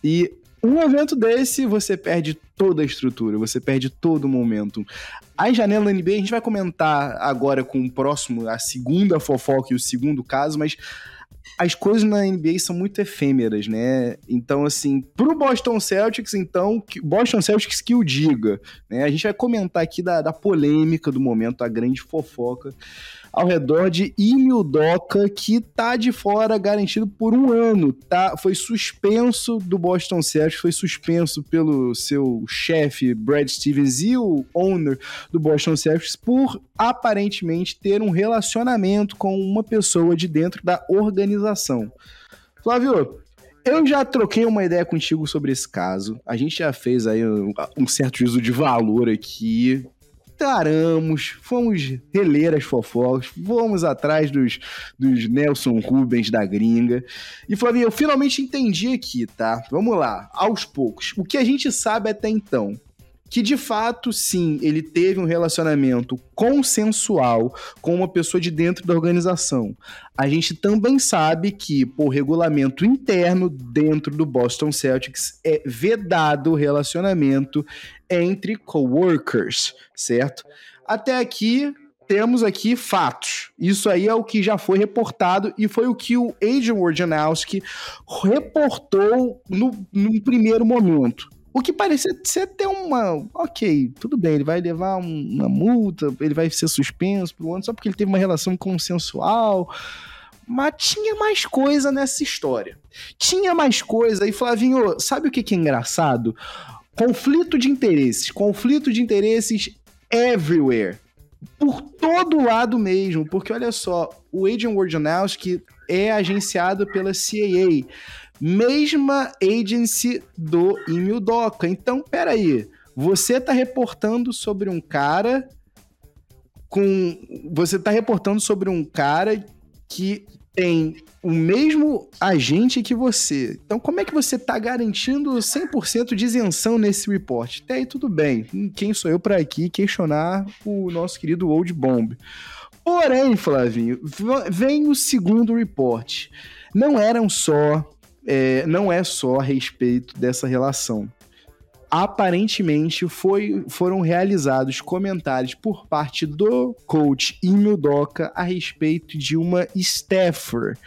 E um evento desse, você perde toda a estrutura, você perde todo o momento. A janela NBA, a gente vai comentar agora com o próximo, a segunda fofoca e o segundo caso, mas as coisas na NBA são muito efêmeras, né? Então, assim, pro Boston Celtics, então, que- Boston Celtics que o diga, né? A gente vai comentar aqui da, da polêmica do momento, a grande fofoca ao redor de Emil Doca, que tá de fora garantido por um ano, tá? Foi suspenso do Boston Celtics, foi suspenso pelo seu chefe Brad Stevens e o owner do Boston Celtics por aparentemente ter um relacionamento com uma pessoa de dentro da organização. Flávio, eu já troquei uma ideia contigo sobre esse caso. A gente já fez aí um, um certo juízo de valor aqui. Taramos, fomos reler as fofocas, fomos atrás dos, dos Nelson Rubens da gringa. E Flavinho, eu finalmente entendi aqui, tá? Vamos lá, aos poucos. O que a gente sabe até então, que de fato, sim, ele teve um relacionamento consensual com uma pessoa de dentro da organização. A gente também sabe que, por regulamento interno dentro do Boston Celtics, é vedado o relacionamento entre coworkers, certo? Até aqui temos aqui fatos. Isso aí é o que já foi reportado e foi o que o Adrian Wojnarowski reportou no, no primeiro momento. O que parecia ser até uma. Ok, tudo bem, ele vai levar um- uma multa, ele vai ser suspenso por um ano só porque ele teve uma relação consensual. Mas tinha mais coisa nessa história. Tinha mais coisa. E Flavinho, sabe o que, que é engraçado? Conflito de interesses. Conflito de interesses everywhere. Por todo lado mesmo. Porque olha só, o Adrian Wojnarowski é agenciado pela CAA mesma agency do Emil Doca. Então, peraí, você tá reportando sobre um cara com... Você tá reportando sobre um cara que tem o mesmo agente que você. Então, como é que você está garantindo 100% de isenção nesse report? Até aí tudo bem. Quem sou eu para aqui questionar o nosso querido Old Bomb? Porém, Flavinho, vem o segundo report. Não eram só, é, não é só a respeito dessa relação aparentemente foi, foram realizados comentários por parte do coach Emil Doca a respeito de uma staffer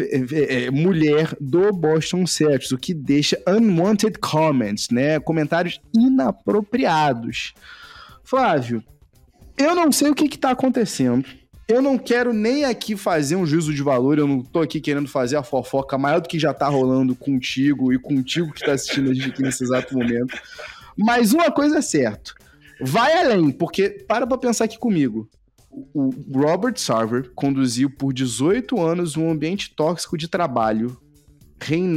é, é, mulher do Boston Celtics, o que deixa unwanted comments, né? Comentários inapropriados. Flávio, eu não sei o que está acontecendo. Eu não quero nem aqui fazer um juízo de valor, eu não tô aqui querendo fazer a fofoca maior do que já tá rolando contigo e contigo que tá assistindo a gente aqui nesse exato momento. Mas uma coisa é certa, vai além, porque para pra pensar aqui comigo. O Robert Sarver conduziu por 18 anos um ambiente tóxico de trabalho,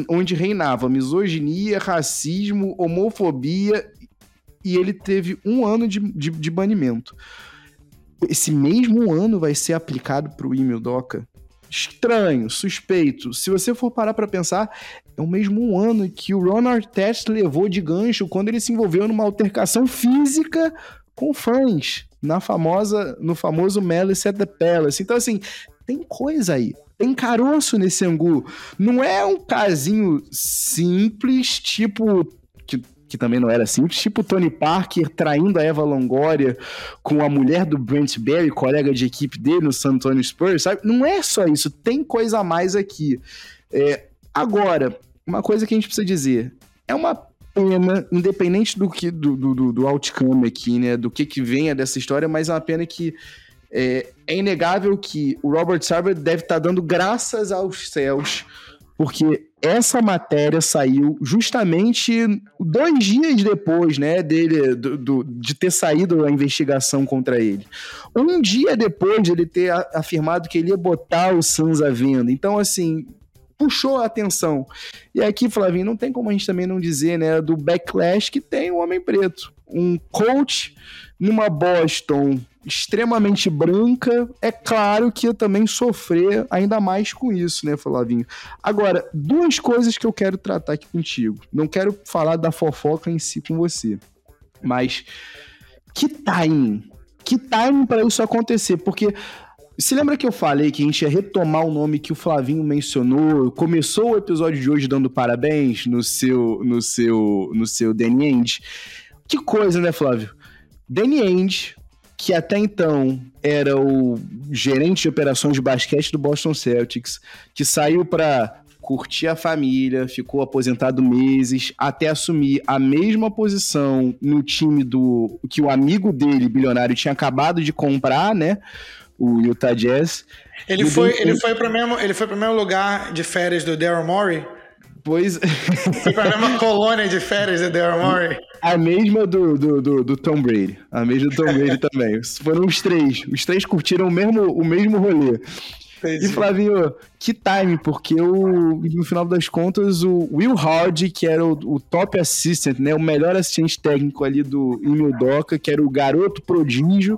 onde reinava misoginia, racismo, homofobia, e ele teve um ano de, de, de banimento esse mesmo ano vai ser aplicado para o e-mail Doca? Estranho, suspeito. Se você for parar para pensar, é o mesmo ano que o Ron Artest levou de gancho quando ele se envolveu numa altercação física com fãs na famosa, no famoso Malice at the Palace. Então, assim, tem coisa aí. Tem caroço nesse angu. Não é um casinho simples, tipo que também não era simples, tipo Tony Parker traindo a Eva Longoria com a mulher do Brent Berry, colega de equipe dele no San Antonio Spurs, sabe? Não é só isso, tem coisa a mais aqui. É, agora, uma coisa que a gente precisa dizer, é uma pena, independente do que do, do, do outcome aqui, né, do que que venha dessa história, mas é uma pena que é, é inegável que o Robert Sarver deve estar tá dando graças aos céus porque essa matéria saiu justamente dois dias depois, né, dele do, do, de ter saído a investigação contra ele. Um dia depois de ele ter afirmado que ele ia botar o Suns à venda. Então, assim, puxou a atenção. E aqui, Flavinho, não tem como a gente também não dizer, né, do backlash que tem o Homem Preto. Um coach numa Boston extremamente branca, é claro que ia também sofrer ainda mais com isso, né, Flavinho? Agora, duas coisas que eu quero tratar aqui contigo. Não quero falar da fofoca em si com você, mas que timing? Que timing para isso acontecer? Porque se lembra que eu falei que a gente ia retomar o nome que o Flavinho mencionou? Começou o episódio de hoje dando parabéns no seu no seu no seu Danny End. Que coisa, né, Flávio? Danny End que até então era o gerente de operações de basquete do Boston Celtics, que saiu para curtir a família, ficou aposentado meses, até assumir a mesma posição no time do que o amigo dele, bilionário, tinha acabado de comprar, né? O Utah Jazz. Ele foi, ele foi para mesmo, ele foi para o mesmo lugar de férias do Daryl Morey. Pois. Foi a mesma colônia de férias do Daryl Morey. A mesma do, do, do, do, Tom Brady. A mesma do Tom Brady também. Foram os três. Os três curtiram o mesmo, o mesmo rolê. Entendi. E Flavinho, que time, porque o, no final das contas o Will Hard, que era o, o, top assistant, né, o melhor assistente técnico ali do Emil Doca, que era o garoto prodígio,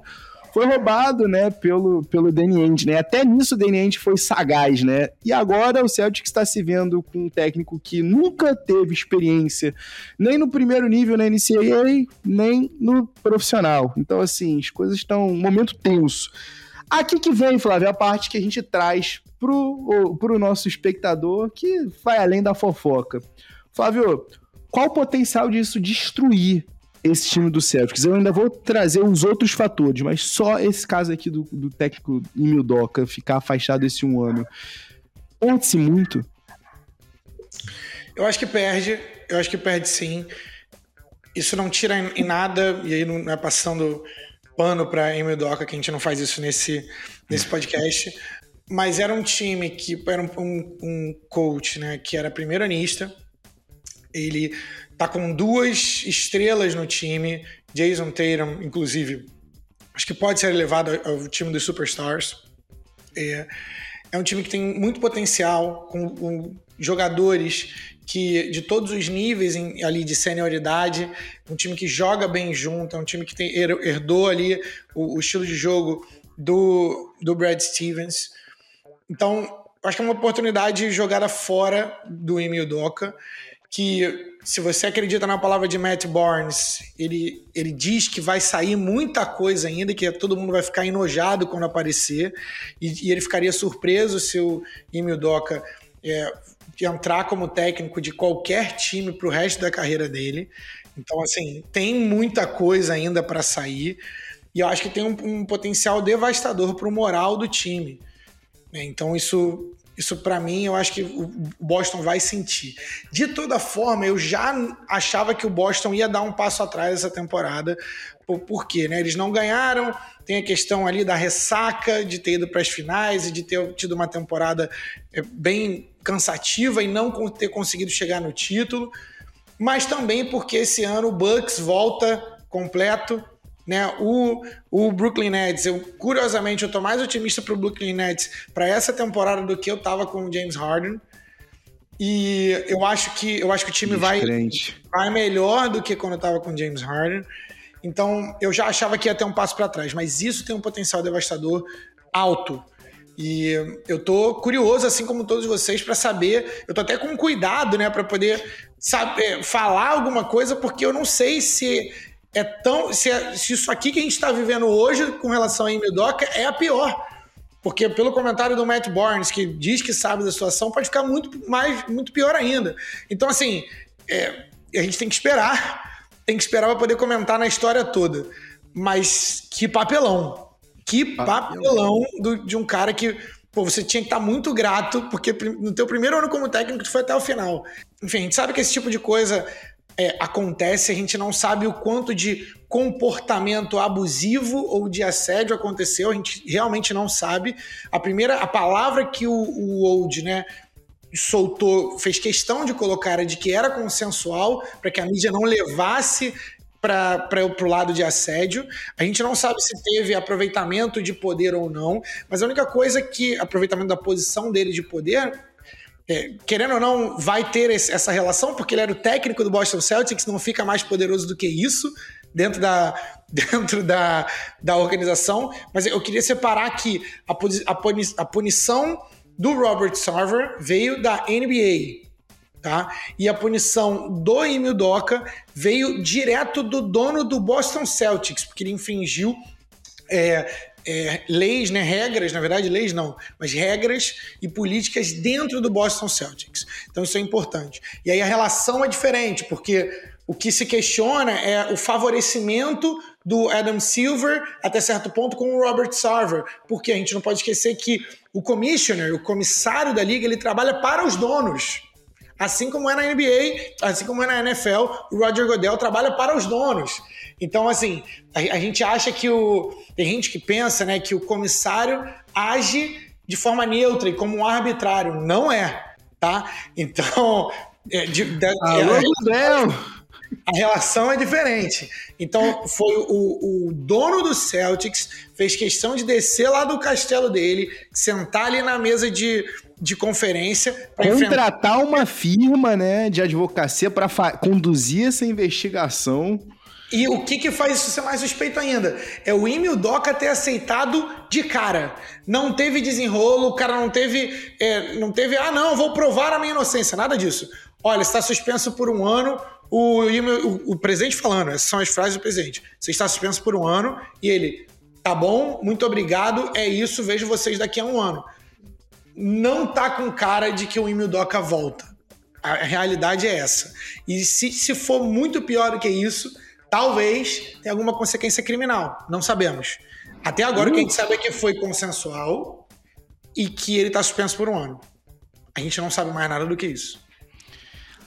foi roubado, né, pelo, pelo Danny Ainge, né? Até nisso o Danny Ainge foi sagaz, né? E agora o Celtic está se vendo com um técnico que nunca teve experiência nem no primeiro nível na NCAA, nem no profissional. Então, assim, as coisas estão um momento tenso. Aqui que vem, Flávio, a parte que a gente traz pro, pro nosso espectador que vai além da fofoca. Flávio, qual o potencial disso destruir esse time do Celtics. Eu ainda vou trazer os outros fatores, mas só esse caso aqui do, do técnico Emil Doca ficar afastado esse um ano. Perde-se muito? Eu acho que perde, eu acho que perde sim. Isso não tira em nada, e aí não é passando pano para Emil Doca, que a gente não faz isso nesse, nesse podcast. Mas era um time que era um, um, um coach né, que era primeiro anista. Ele tá com duas estrelas no time, Jason Tatum, inclusive, acho que pode ser elevado ao time dos Superstars. É, é um time que tem muito potencial, com, com jogadores que de todos os níveis em, ali de senioridade, um time que joga bem junto, é um time que tem, herdou ali o, o estilo de jogo do, do Brad Stevens. Então, acho que é uma oportunidade jogada fora do Emil Doca, que se você acredita na palavra de Matt Barnes, ele, ele diz que vai sair muita coisa ainda, que todo mundo vai ficar enojado quando aparecer, e, e ele ficaria surpreso se o Emil Doca é, entrar como técnico de qualquer time para o resto da carreira dele. Então, assim, tem muita coisa ainda para sair. E eu acho que tem um, um potencial devastador para o moral do time. Né? Então, isso, isso para mim, eu acho que o Boston vai sentir. De toda forma, eu já achava que o Boston ia dar um passo atrás essa temporada. Por, por quê? Né? Eles não ganharam, tem a questão ali da ressaca de ter ido para as finais e de ter tido uma temporada é, bem cansativa e não ter conseguido chegar no título, mas também porque esse ano o Bucks volta completo, né? O, o Brooklyn Nets, eu curiosamente eu tô mais otimista pro Brooklyn Nets para essa temporada do que eu tava com o James Harden. E eu acho que eu acho que o time vai, vai melhor do que quando eu tava com o James Harden. Então, eu já achava que ia ter um passo para trás, mas isso tem um potencial devastador alto. E eu tô curioso, assim como todos vocês, para saber. Eu tô até com cuidado, né, para poder saber, falar alguma coisa, porque eu não sei se é tão. Se, é, se isso aqui que a gente está vivendo hoje com relação a Emil Doca é a pior. Porque pelo comentário do Matt Barnes, que diz que sabe da situação, pode ficar muito mais, muito pior ainda. Então, assim, é, a gente tem que esperar, tem que esperar para poder comentar na história toda. Mas que papelão. Que papelão do, de um cara que pô, você tinha que estar tá muito grato, porque no teu primeiro ano como técnico tu foi até o final. Enfim, a gente sabe que esse tipo de coisa é, acontece, a gente não sabe o quanto de comportamento abusivo ou de assédio aconteceu, a gente realmente não sabe. A primeira, a palavra que o, o Old, né, soltou, fez questão de colocar de que era consensual, para que a mídia não levasse para o lado de assédio. A gente não sabe se teve aproveitamento de poder ou não, mas a única coisa que aproveitamento da posição dele de poder é, querendo ou não, vai ter esse, essa relação, porque ele era o técnico do Boston Celtics, não fica mais poderoso do que isso dentro da, dentro da, da organização. Mas eu queria separar que a, a, punição do Robert Sarver veio da NBA. Tá? E a punição do Emil Doca veio direto do dono do Boston Celtics, porque ele infringiu é, é, leis, né, regras, na verdade, leis não, mas regras e políticas dentro do Boston Celtics. Então isso é importante. E aí a relação é diferente, porque o que se questiona é o favorecimento do Adam Silver até certo ponto com o Robert Sarver, porque a gente não pode esquecer que o commissioner, o comissário da liga, ele trabalha para os donos. Assim como é na NBA, assim como é na NFL, o Roger Godel trabalha para os donos. Então, assim, a, a, gente acha que o. Tem gente que pensa né, que o comissário age de forma neutra e como um arbitrário. Não é, tá? Então. É, de, de, Alô, é, a relação é diferente. Então, foi o, o, dono do Celtics fez questão de descer lá do castelo dele, sentar ali na mesa de, de conferência. Contratar enfrentar... uma firma né, de advocacia para conduzir essa investigação. E o que, que faz isso ser mais suspeito ainda? É o Emil Doca ter aceitado de cara. Não teve desenrolo, o cara não teve. É, não teve, ah, não, vou provar a minha inocência. Nada disso. Olha, está suspenso por um ano. O, o, o presidente falando, essas são as frases do presidente. Você está suspenso por um ano e ele, tá bom, muito obrigado, é isso, vejo vocês daqui a um ano. Não tá com cara de que o Emil Doca volta. A realidade é essa. E se, se for muito pior do que isso, Talvez tenha alguma consequência criminal, não sabemos. Até agora uh. o que a gente sabe é que foi consensual e que ele está suspenso por um ano. A gente não sabe mais nada do que isso.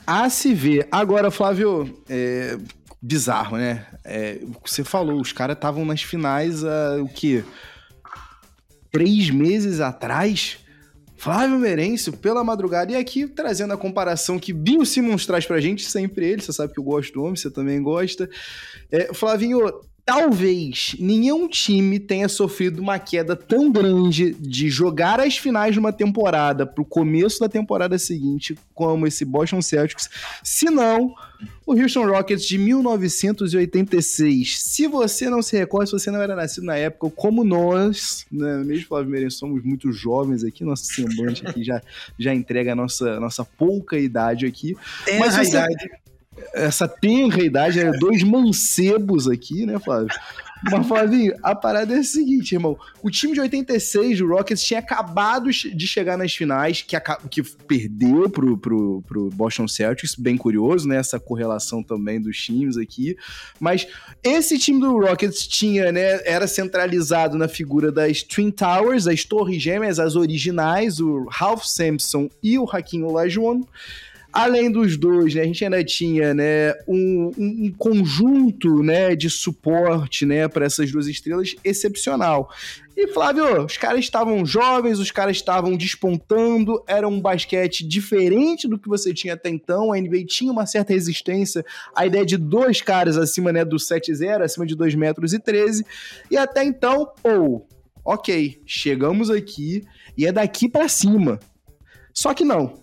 A se ver. Agora, Flávio, é bizarro, né? É, você falou, os caras estavam nas finais há o quê? Três meses atrás? Flávio Merencio, pela madrugada. E aqui trazendo a comparação que Bill Simmons traz pra gente, sempre ele. Você sabe que eu gosto do homem, você também gosta. É, Flavinho, talvez nenhum time tenha sofrido uma queda tão grande de jogar as finais de uma temporada pro começo da temporada seguinte como esse Boston Celtics, se não o Houston Rockets de 1986. Se você não se recorda, se você não era nascido na época, como nós, né, mesmo Flávio Meirense, somos muito jovens aqui, nosso semblante aqui já, já entrega a nossa, nossa pouca idade aqui. Tem Mas a idade essa tenra idade, é dois mancebos aqui, né, Flávio? Mas, Flavinho, a parada é a seguinte, irmão. O time de 86 do Rockets tinha acabado de chegar nas finais, que, que perdeu pro, pro, pro Boston Celtics, bem curioso, né? Essa correlação também dos times aqui. Mas esse time do Rockets tinha, né? Era centralizado na figura das Twin Towers, as Torres Gêmeas, as originais, o Ralph Sampson e o Hakim Olajuwon. Além dos dois, né, a gente ainda tinha né, um, um, conjunto né, de suporte né, para essas duas estrelas excepcional. E Flávio, os caras estavam jovens, os caras estavam despontando, era um basquete diferente do que você tinha até então. A NBA tinha uma certa resistência à ideia de dois caras acima né, do 7-0, acima de 2 metros e 13. E até então, pô, ok, chegamos aqui e é daqui para cima. Só que não.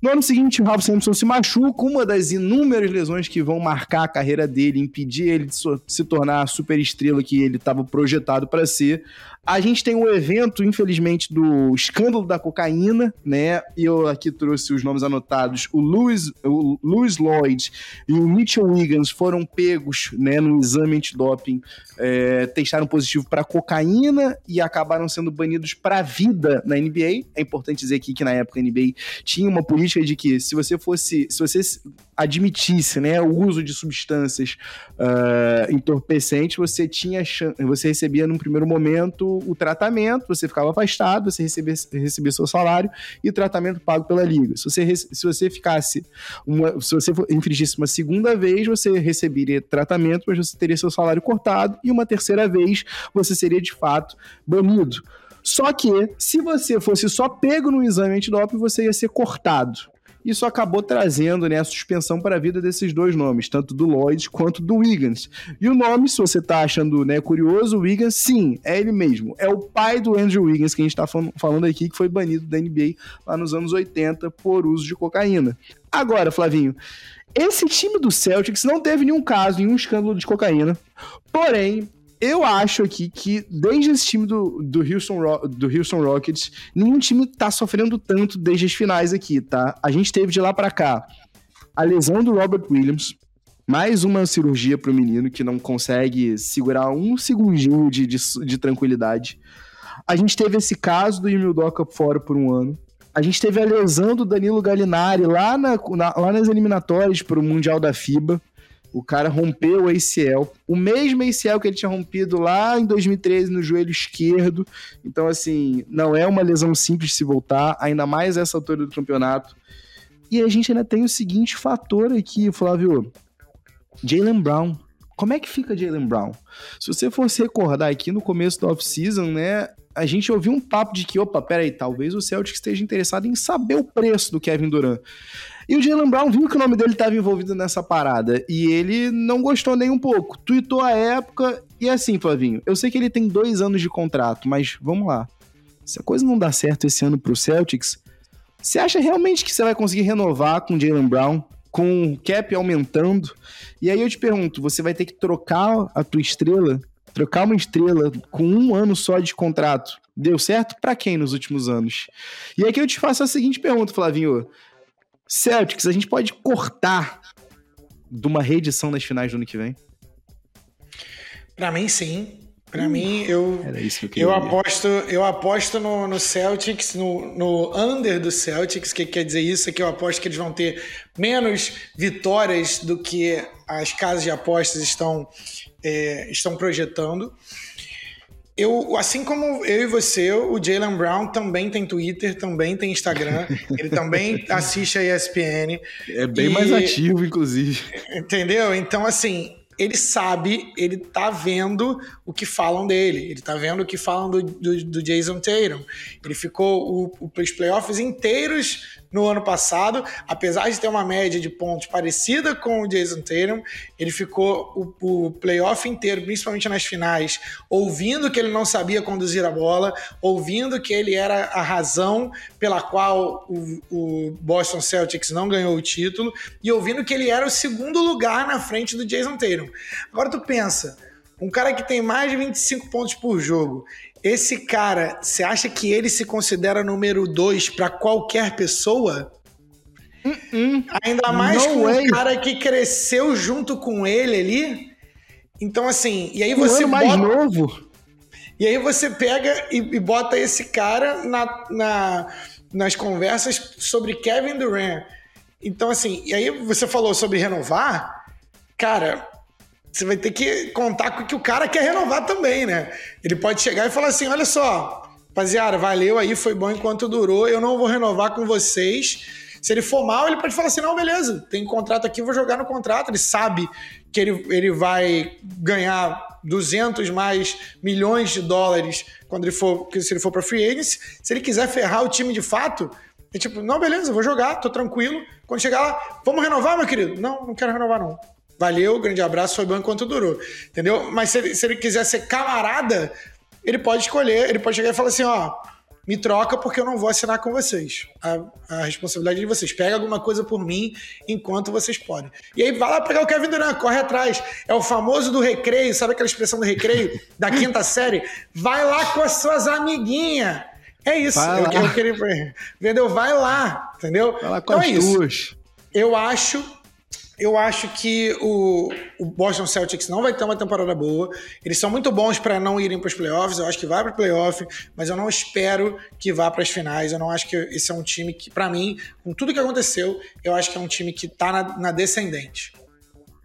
No ano seguinte, o Ralph Sampson se machuca, uma das inúmeras lesões que vão marcar a carreira dele, impedir ele de se tornar a superestrela que ele estava projetado para ser. A gente tem um evento, infelizmente, do escândalo da cocaína, né? E eu aqui trouxe os nomes anotados. O Louis, o Louis Lloyd e o Mitchell Wiggins foram pegos né, no exame antidoping, é, testaram positivo para cocaína e acabaram sendo banidos para vida na NBA. É importante dizer aqui que na época a NBA tinha uma política de que se você fosse, se você admitisse né, o uso de substâncias uh, entorpecentes, você tinha você recebia num primeiro momento o tratamento, você ficava afastado, você recebia, recebia seu salário e o tratamento pago pela liga. Se você, se você ficasse, uma, se você infringisse uma segunda vez, você receberia tratamento, mas você teria seu salário cortado e uma terceira vez você seria de fato banido. Só que, se você fosse só pego no exame antidoping, você ia ser cortado. Isso acabou trazendo né, a suspensão para a vida desses dois nomes, tanto do Lloyd quanto do Wiggins. E o nome, se você está achando né, curioso, o Wiggins, sim, é ele mesmo. É o pai do Andrew Wiggins, que a gente está falando aqui, que foi banido da NBA lá nos anos 80 por uso de cocaína. Agora, Flavinho, esse time do Celtics não teve nenhum caso, nenhum escândalo de cocaína. Porém, eu acho aqui que desde esse time do, do, Houston, do Houston Rockets, nenhum time tá sofrendo tanto desde as finais aqui, tá? A gente teve de lá para cá a lesão do Robert Williams, mais uma cirurgia pro menino que não consegue segurar um segundinho de, de, de tranquilidade. A gente teve esse caso do Emil Doca fora por um ano. A gente teve a lesão do Danilo Gallinari lá, na, na, lá nas eliminatórias para o Mundial da FIBA. O cara rompeu o ACL, o mesmo ACL que ele tinha rompido lá em 2013 no joelho esquerdo. Então, assim, não é uma lesão simples se voltar, ainda mais essa altura do campeonato. E a gente ainda tem o seguinte fator aqui, Flávio. Jalen Brown. Como é que fica Jalen Brown? Se você fosse recordar aqui no começo da off-season, né? A gente ouviu um papo de que, opa, peraí, talvez o Celtic esteja interessado em saber o preço do Kevin Durant. E o Jalen Brown viu que o nome dele estava envolvido nessa parada e ele não gostou nem um pouco. Tweetou a época e assim, Flavinho, eu sei que ele tem dois anos de contrato, mas vamos lá. Se a coisa não dá certo esse ano pro Celtics, você acha realmente que você vai conseguir renovar com o Jalen Brown? Com o cap aumentando? E aí eu te pergunto, você vai ter que trocar a tua estrela? Trocar uma estrela com um ano só de contrato? Deu certo para quem nos últimos anos? E aqui eu te faço a seguinte pergunta, Flavinho. Celtics, a gente pode cortar de uma reedição das finais do ano que vem? Para mim, sim. Para uh, mim, eu eu, eu aposto, eu aposto no, no Celtics, no, no under do Celtics, que quer dizer isso, é que eu aposto que eles vão ter menos vitórias do que as casas de apostas estão, é, estão projetando eu, assim como eu e você, o Jalen Brown também tem Twitter, também tem Instagram, ele também assiste a ESPN. É bem e, mais ativo, inclusive. Entendeu? Então, assim, ele sabe, ele tá vendo o que falam dele, ele tá vendo o que falam do, do, do Jason Tatum. Ele ficou o, os playoffs inteiros no ano passado. Apesar de ter uma média de pontos parecida com o Jason Tatum, ele ficou o, o playoff inteiro, principalmente nas finais, ouvindo que ele não sabia conduzir a bola, ouvindo que ele era a razão pela qual o, o Boston Celtics não ganhou o título e ouvindo que ele era o segundo lugar na frente do Jason Tatum. Agora tu pensa, um cara que tem mais de 25 pontos por jogo, esse cara, você acha que ele se considera número 2 para qualquer pessoa? Uh -uh. Ainda mais no com way. um cara que cresceu junto com ele ali. Então, assim, e aí um você. Ano bota... mais novo. E aí você pega e, e bota esse cara na, na, nas conversas sobre Kevin Durant. Então, assim, e aí você falou sobre renovar. Cara, você vai ter que contar com que o cara quer renovar também, né? Ele pode chegar e falar assim: olha só, rapaziada, valeu aí, foi bom enquanto durou, eu não vou renovar com vocês. Se ele for mal, ele pode falar assim: não, beleza, tem contrato aqui, vou jogar no contrato. Ele sabe que ele, ele vai ganhar 200 mais milhões de dólares quando ele for, se ele for para free agency. Se ele quiser ferrar o time de fato, é tipo, não, beleza, vou jogar, tô tranquilo. Quando chegar lá, vamos renovar, meu querido? Não, não quero renovar, não. Valeu, grande abraço, foi bom enquanto durou. Entendeu? Mas se ele, se ele quiser ser camarada, ele pode escolher, ele pode chegar e falar assim: ó, me troca porque eu não vou assinar com vocês. A, a, responsabilidade é de vocês. Pega alguma coisa por mim enquanto vocês podem. E aí vai lá pegar o Kevin Durant, corre atrás. É o famoso do recreio, sabe aquela expressão do recreio da quinta série? Vai lá com as suas amiguinhas. É isso. Vai eu, eu queria. Entendeu? Vai lá, entendeu? Vai lá com então as é duas. Eu acho eu acho que o, o, Boston Celtics não vai ter uma temporada boa. Eles são muito bons para não irem para os playoffs. Eu acho que vai para o playoff, mas eu não espero que vá para as finais. Eu não acho que esse é um time que, para mim, com tudo que aconteceu, eu acho que é um time que está na, na descendente.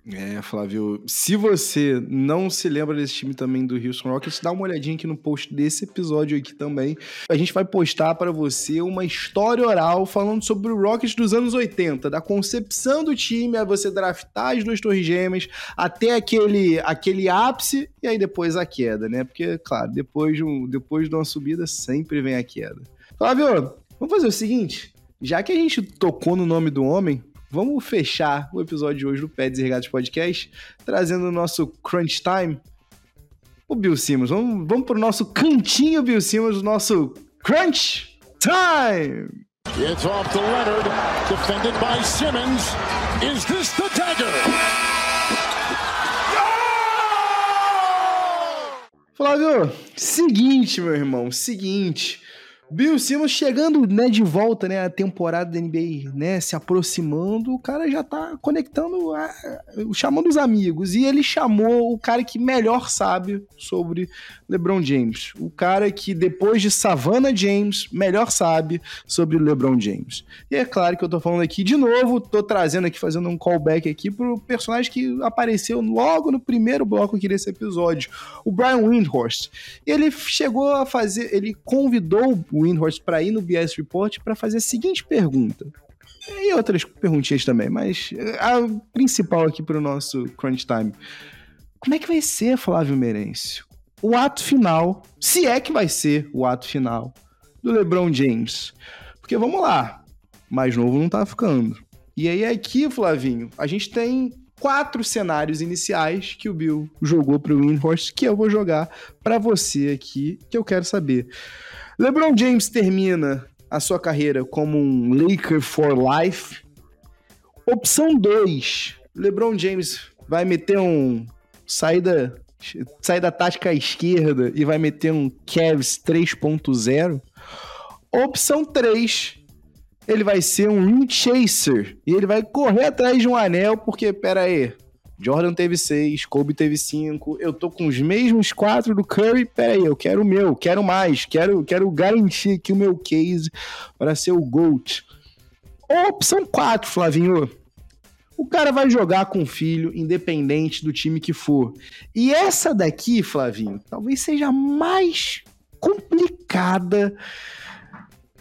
É, Flávio, se você não se lembra desse time também do Houston Rockets, dá uma olhadinha aqui no post desse episódio aqui também. A gente vai postar para você uma história oral falando sobre o Rockets dos anos 80, da concepção do time, a você draftar as duas torres gêmeas, até aquele, aquele ápice e aí depois a queda, né? Porque, claro, depois de, um, depois de uma subida sempre vem a queda. Flávio, vamos fazer o seguinte, já que a gente tocou no nome do homem, vamos fechar o episódio de hoje do Pets e Regatas Podcast, trazendo o nosso Crunch Time. O Bill Simmons, vamos, vamos pro nosso cantinho, Bill Simmons, o nosso Crunch Time! It's off to Leonard, defended by Simmons. Is this the dagger? Flávio, seguinte, meu irmão, seguinte. Bill Simmons chegando, né, de volta, né, a temporada da NBA, né, se aproximando, o cara já tá conectando, a, chamando os amigos, e ele chamou o cara que melhor sabe sobre LeBron James, o cara que depois de Savannah James, melhor sabe sobre LeBron James. E é claro que eu tô falando aqui de novo, tô trazendo aqui, fazendo um callback aqui pro personagem que apareceu logo no primeiro bloco aqui desse episódio, o Brian Windhorst. Ele chegou a fazer, ele convidou o Windhorst para ir no BS Report para fazer a seguinte pergunta. E outras perguntinhas também, mas a principal aqui para o nosso Crunch Time. Como é que vai ser, Flávio Merencio? O ato final, se é que vai ser o ato final, do LeBron James. Porque vamos lá, mais novo não tá ficando. E aí aqui, Flavinho, a gente tem quatro cenários iniciais que o Bill jogou para o Windhorst, que eu vou jogar para você aqui, que eu quero saber. LeBron James termina a sua carreira como um Laker for life. Opção 2. LeBron James vai meter um saída saída tática à esquerda e vai meter um Cavs 3.0. Opção 3. Ele vai ser um ring chaser e ele vai correr atrás de um anel porque pera aí, Jordan teve seis, Kobe teve cinco. Eu tô com os mesmos quatro do Curry. Peraí, eu quero o meu, quero mais, quero, quero garantir aqui o meu case para ser o GOAT. Opção 4, Flavinho. O cara vai jogar com o filho, independente do time que for. E essa daqui, Flavinho, talvez seja a mais complicada,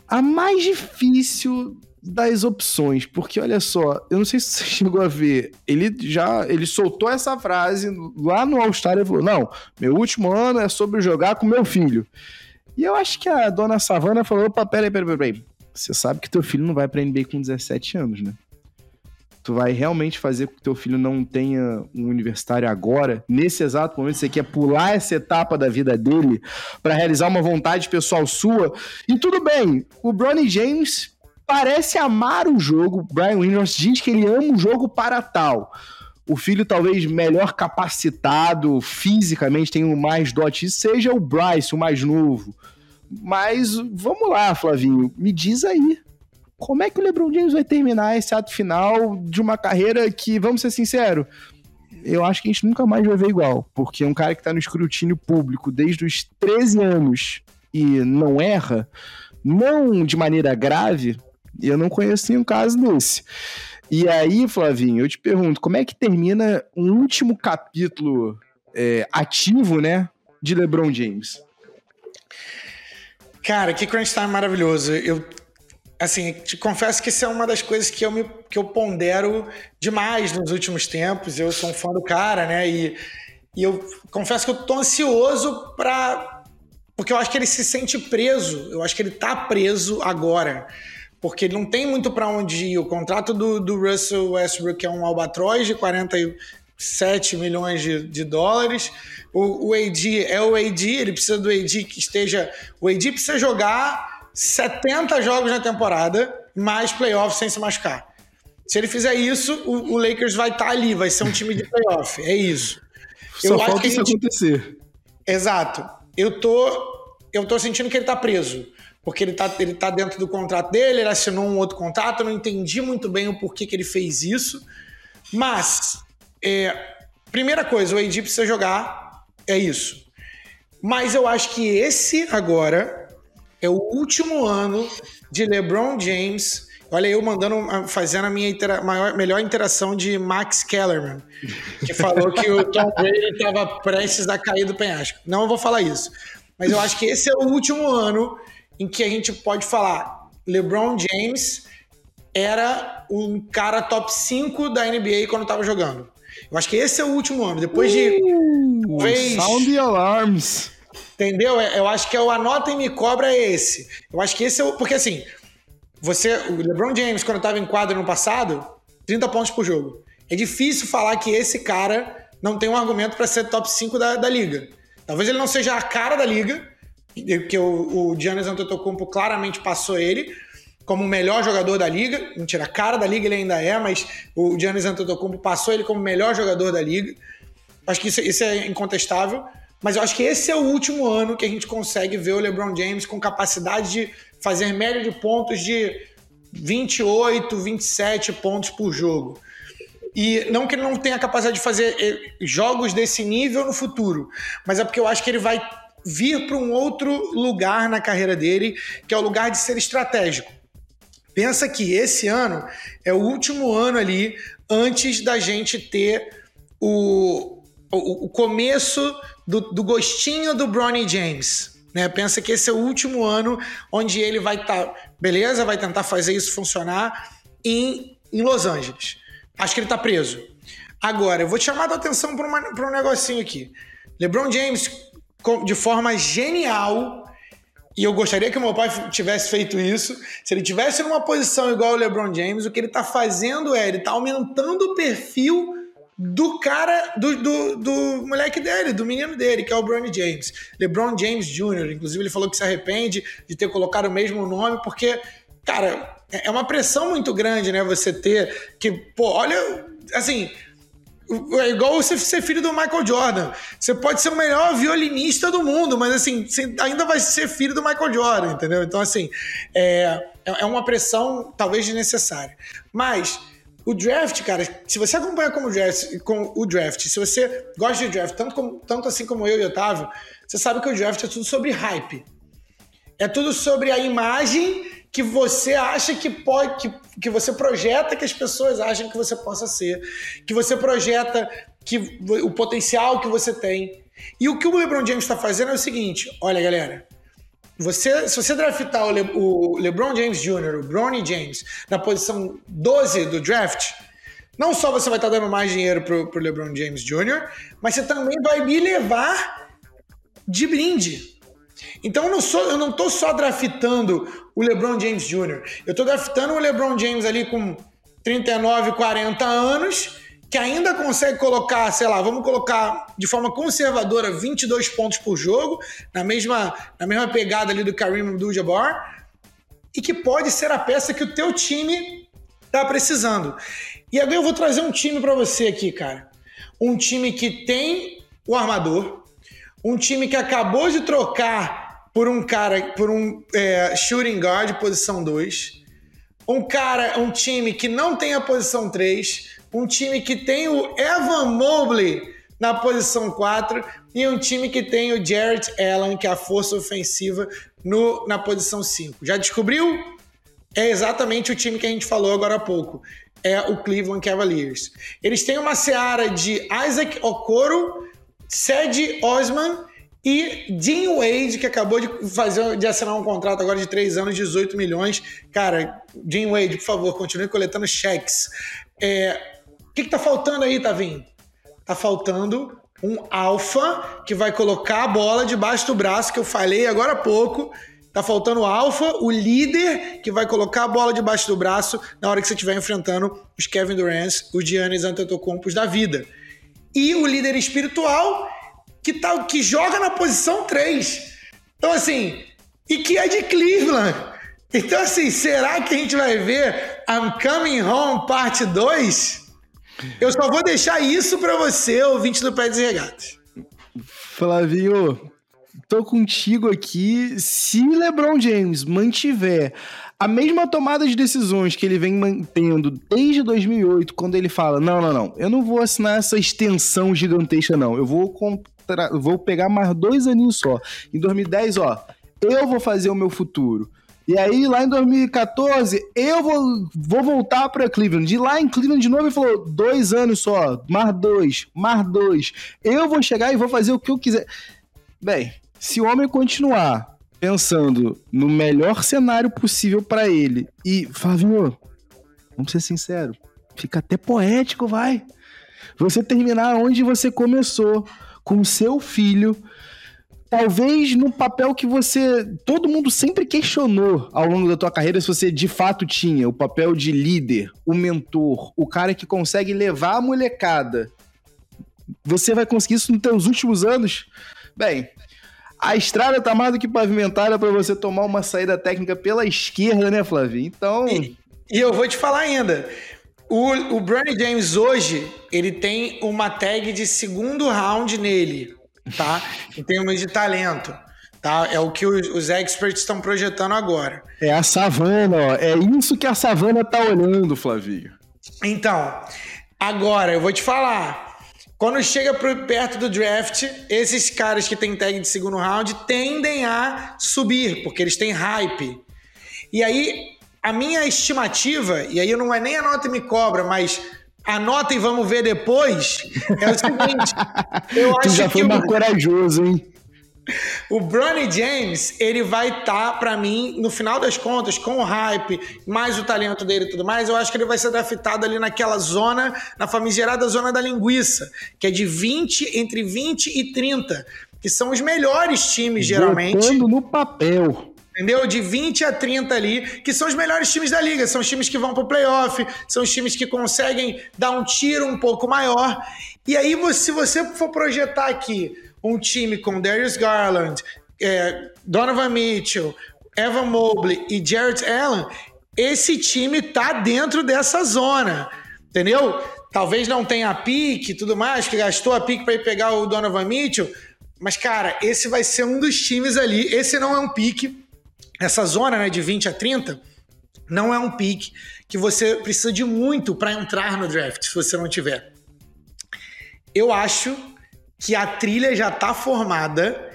a mais difícil das opções, porque olha só, eu não sei se você chegou a ver, ele já, ele soltou essa frase lá no All-Star, ele falou, não, meu último ano é sobre jogar com meu filho. E eu acho que a dona Savana falou, opa, peraí, peraí, peraí, você sabe que teu filho não vai pra NBA com 17 anos, né? Tu vai realmente fazer com que teu filho não tenha um universitário agora, nesse exato momento, você quer pular essa etapa da vida dele para realizar uma vontade pessoal sua. E tudo bem, o Bronny James parece amar o jogo. Brian Windhorst diz que ele ama o jogo para tal. O filho talvez melhor capacitado fisicamente, tenha mais dote, seja o Bryce, o mais novo. Mas vamos lá, Flavinho, me diz aí como é que o LeBron James vai terminar esse ato final de uma carreira que, vamos ser sinceros, eu acho que a gente nunca mais vai ver igual, porque é um cara que tá no escrutínio público desde os 13 anos e não erra, não de maneira grave, eu não conheço nenhum caso desse. E aí, Flavinho, eu te pergunto, como é que termina um último capítulo é, ativo, né, de LeBron James? Cara, que crunch time maravilhoso. Eu assim, te confesso que isso é uma das coisas que eu, me, que eu pondero demais nos últimos tempos. Eu sou um fã do cara, né? E, e eu confesso que eu tô ansioso para porque eu acho que ele se sente preso. Eu acho que ele tá preso agora. Porque ele não tem muito para onde ir. O contrato do, do Russell Westbrook é um albatroz de 47 milhões de, de dólares. O, o AD é o AD, ele precisa do AD que esteja. O AD precisa jogar 70 jogos na temporada, mais playoffs sem se machucar. Se ele fizer isso, o, o Lakers vai estar tá ali, vai ser um time de playoff. É isso. Só eu falta isso gente... acontecer. Exato. Eu tô, eu tô sentindo que ele tá preso. Porque ele tá, ele tá dentro do contrato dele, ele assinou um outro contrato, eu não entendi muito bem o porquê que ele fez isso. Mas, é, primeira coisa, o AD precisa jogar, é isso. Mas eu acho que esse agora é o último ano de LeBron James. Olha, eu mandando, fazendo a minha intera maior, melhor interação de Max Kellerman, que falou que o Tom Brady estava prestes a cair do penhasco. Não vou falar isso. Mas eu acho que esse é o último ano em que a gente pode falar LeBron James era um cara top 5 da NBA quando estava jogando. Eu acho que esse é o último ano. Depois de. Uh, Sound the alarms. Entendeu? É, eu acho que é o anota e me cobra é esse. Eu acho que esse é o. Porque assim, você. O LeBron James, quando estava em quadro no passado, 30 pontos por jogo. É difícil falar que esse cara não tem um argumento para ser top 5 da, da liga. Talvez ele não seja a cara da liga, porque o, o Giannis Antetokounmpo claramente passou ele como o melhor jogador da liga. Mentira, a cara da liga ele ainda é, mas o Giannis Antetokounmpo passou ele como o melhor jogador da liga. Acho que isso, isso é incontestável. Mas eu acho que esse é o último ano que a gente consegue ver o LeBron James com capacidade de fazer média de pontos de 28, 27 pontos por jogo. E não que ele não tenha capacidade de fazer eh, jogos desse nível no futuro, mas é porque eu acho que ele vai vir para um outro lugar na carreira dele, que é o lugar de ser estratégico. Pensa que esse ano é o último ano ali antes da gente ter o, o, o começo do, do gostinho do Bronny James. Né? Pensa que esse é o último ano onde ele vai estar, tá, beleza, vai tentar fazer isso funcionar em, em Los Angeles. Acho que ele está preso. Agora, eu vou te chamar a atenção para um negocinho aqui. LeBron James, de forma genial, e eu gostaria que meu pai tivesse feito isso. Se ele tivesse numa posição igual o LeBron James, o que ele está fazendo é ele está aumentando o perfil do cara, do, do, do, moleque dele, do menino dele, que é o Bronny James. LeBron James Jr., inclusive ele falou que se arrepende de ter colocado o mesmo nome, porque, cara, é, é uma pressão muito grande, né? Você ter que, pô, olha, assim, é igual você ser filho do Michael Jordan. Você pode ser o melhor violinista do mundo, mas assim, você ainda vai ser filho do Michael Jordan, entendeu? Então, assim, é, é uma pressão talvez desnecessária. Mas o draft, cara, se você acompanha como draft, com o draft, se você gosta de draft, tanto, como, tanto assim como eu e Otávio, você sabe que o draft é tudo sobre hype. É tudo sobre a imagem que você acha que pode, que, que você projeta que as pessoas acham que você possa ser, que você projeta que o potencial que você tem. E o que o LeBron James está fazendo é o seguinte: olha, galera, você, se você draftar o, Le, o LeBron James Jr., o Bronny James, na posição 12 do draft, não só você vai estar dando mais dinheiro pro, pro LeBron James Jr., mas você também vai me levar de brinde. Então eu não, sou, eu não tô só draftando o LeBron James Jr. Eu tô draftando o LeBron James ali com 39, 40 anos, que ainda consegue colocar, sei lá, vamos colocar de forma conservadora 22 pontos por jogo, na mesma, na mesma pegada ali do Kareem Abdul-Jabbar, e que pode ser a peça que o teu time tá precisando. E agora eu vou trazer um time para você aqui, cara. Um time que tem o armador, um time que acabou de trocar por um cara, por um é, shooting guard, posição 2. Um cara, um time que não tem a posição 3. Um time que tem o Evan Mobley na posição 4. E um time que tem o Jarrett Allen, que é a força ofensiva, no, na posição 5. Já descobriu? É exatamente o time que a gente falou agora há pouco. É o Cleveland Cavaliers. Eles têm uma seara de Isaac Okoro, Ced Osman e Dean Wade, que acabou de fazer de assinar um contrato agora de 3 anos, 18 milhões. Cara, Dean Wade, por favor, continue coletando cheques. É, o que, que tá faltando aí, Tavinho? Tá faltando um alfa que vai colocar a bola debaixo do braço, que eu falei agora há pouco. Tá faltando o alfa, o líder que vai colocar a bola debaixo do braço na hora que você estiver enfrentando os Kevin Durant, os Giannis Antetokounmpos da vida e o líder espiritual que, tá, que joga na posição 3. Então, assim, e que é de Cleveland. Então, assim, será que a gente vai ver I'm Coming Home parte 2? Eu só vou deixar isso para você, ouvinte do Pé de Regatas. Flavinho, tô contigo aqui. Se LeBron James mantiver a mesma tomada de decisões que ele vem mantendo desde 2008, quando ele fala: não, não, não, eu não vou assinar essa extensão gigantesca, não. Eu vou, contra... vou pegar mais dois aninhos só. Em 2010, ó, eu vou fazer o meu futuro. E aí, lá em 2014, eu vou, vou voltar para Cleveland. De lá em Cleveland de novo, ele falou: dois anos só, mais dois, mais dois. Eu vou chegar e vou fazer o que eu quiser. Bem, se o homem continuar pensando no melhor cenário possível para ele. E, Flavinho, vamos ser sinceros, fica até poético, vai. Você terminar onde você começou, com seu filho, talvez no papel que você. Todo mundo sempre questionou ao longo da tua carreira se você de fato tinha o papel de líder, o mentor, o cara que consegue levar a molecada. Você vai conseguir isso nos teus últimos anos? Bem, a estrada tá mais do que pavimentada para você tomar uma saída técnica pela esquerda, né, Flavinho? Então. E, e eu vou te falar ainda. O, o James hoje, ele tem uma tag de segundo round nele, tá? em termos de talento. Tá? É o que os, os experts estão projetando agora. É a savana, ó. É isso que a savana tá olhando, Flavinho. Então, agora eu vou te falar. Quando chega perto do draft, esses caras que têm tag de segundo round tendem a subir, porque eles têm hype. E aí, a minha estimativa, e aí não é nem a nota e me cobra, mas anota e vamos ver depois, é o seguinte. eu acho já foi que mais o... corajoso, hein? O Bronny James, ele vai estar, tá, para mim, no final das contas, com o hype, mais o talento dele e tudo mais, eu acho que ele vai ser draftado ali naquela zona, na famigerada zona da linguiça, que é de 20, entre 20 e 30, que são os melhores times, geralmente. Botando no papel. Entendeu? De 20 a 30 ali, que são os melhores times da liga. São os times que vão pro playoff, são os times que conseguem dar um tiro um pouco maior. E aí, se você for projetar aqui um time com Darius Garland, é, Donovan Mitchell, Evan Mobley e Jarrett Allen, esse time tá dentro dessa zona, entendeu? Talvez não tenha a pique e tudo mais, que gastou a pique para ir pegar o Donovan Mitchell, mas cara, esse vai ser um dos times ali. Esse não é um pique, essa zona né, de 20 a 30 não é um pique que você precisa de muito para entrar no draft, se você não tiver. Eu acho que a trilha já está formada.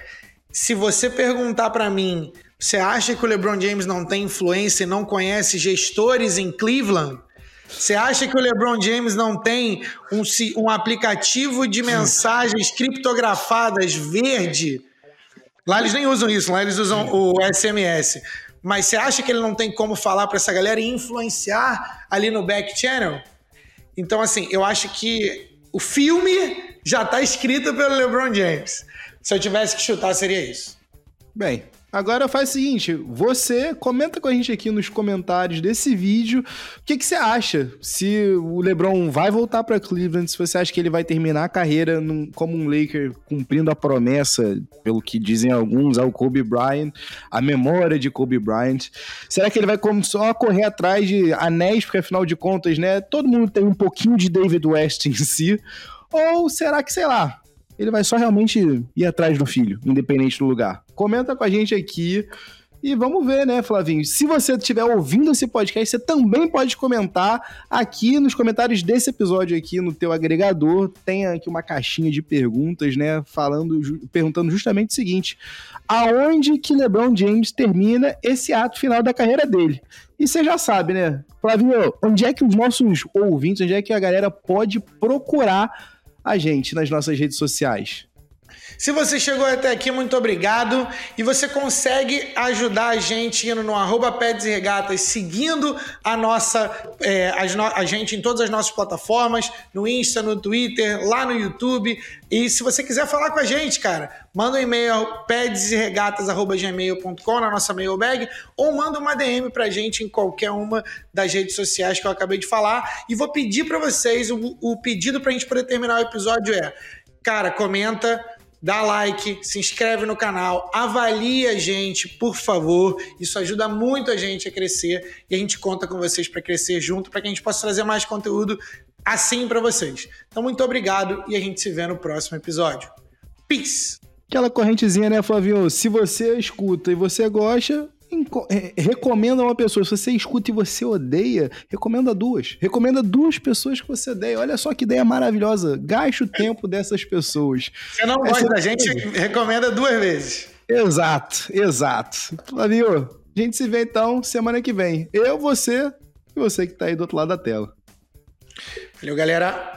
Se você perguntar para mim, você acha que o LeBron James não tem influência e não conhece gestores em Cleveland? Você acha que o LeBron James não tem um, um aplicativo de mensagens criptografadas verde? Lá eles nem usam isso, lá eles usam o SMS. Mas você acha que ele não tem como falar para essa galera e influenciar ali no back channel? Então, assim, eu acho que o filme já está escrito pelo LeBron James. Se eu tivesse que chutar, seria isso. Bem, Agora faz o seguinte, você comenta com a gente aqui nos comentários desse vídeo o que, que você acha. Se o LeBron vai voltar para Cleveland, se você acha que ele vai terminar a carreira num, como um Laker cumprindo a promessa, pelo que dizem alguns, ao Kobe Bryant, a memória de Kobe Bryant. Será que ele vai só correr atrás de anéis, porque afinal de contas, né, todo mundo tem um pouquinho de David West em si? Ou será que, sei lá, ele vai só realmente ir atrás do filho, independente do lugar. Comenta com a gente aqui. E vamos ver, né, Flavinho? Se você estiver ouvindo esse podcast, você também pode comentar aqui nos comentários desse episódio aqui no teu agregador. Tem aqui uma caixinha de perguntas, né, falando, perguntando justamente o seguinte: aonde que LeBron James termina esse ato final da carreira dele? E você já sabe, né, Flavinho? Onde é que os nossos ouvintes, onde é que a galera pode procurar a gente nas nossas redes sociais. Se você chegou até aqui, muito obrigado. E você consegue ajudar a gente indo no arroba e Regatas, seguindo a nossa é, a gente em todas as nossas plataformas, no Insta, no Twitter, lá no YouTube. E se você quiser falar com a gente, cara, manda um e-mail pedesregatas.gmail.com na nossa mailbag ou manda uma DM pra gente em qualquer uma das redes sociais que eu acabei de falar. E vou pedir para vocês, o, o pedido pra gente poder terminar o episódio é, cara, comenta dá like, se inscreve no canal, avalia a gente, por favor. Isso ajuda muito a gente a crescer e a gente conta com vocês para crescer junto, para que a gente possa trazer mais conteúdo assim para vocês. Então, muito obrigado e a gente se vê no próximo episódio. Peace! Aquela correntezinha, né, Flavio? Se você escuta e você gosta, recomenda uma pessoa. Se você escuta e você odeia, recomenda duas. Recomenda duas pessoas que você odeia. Olha só que ideia maravilhosa. Gaste o tempo dessas pessoas. Você não gosta da gente, recomenda duas vezes. Exato, exato. Flavio, a gente se vê então semana que vem. Eu, você e você que tá aí do outro lado da tela. Valeu, galera.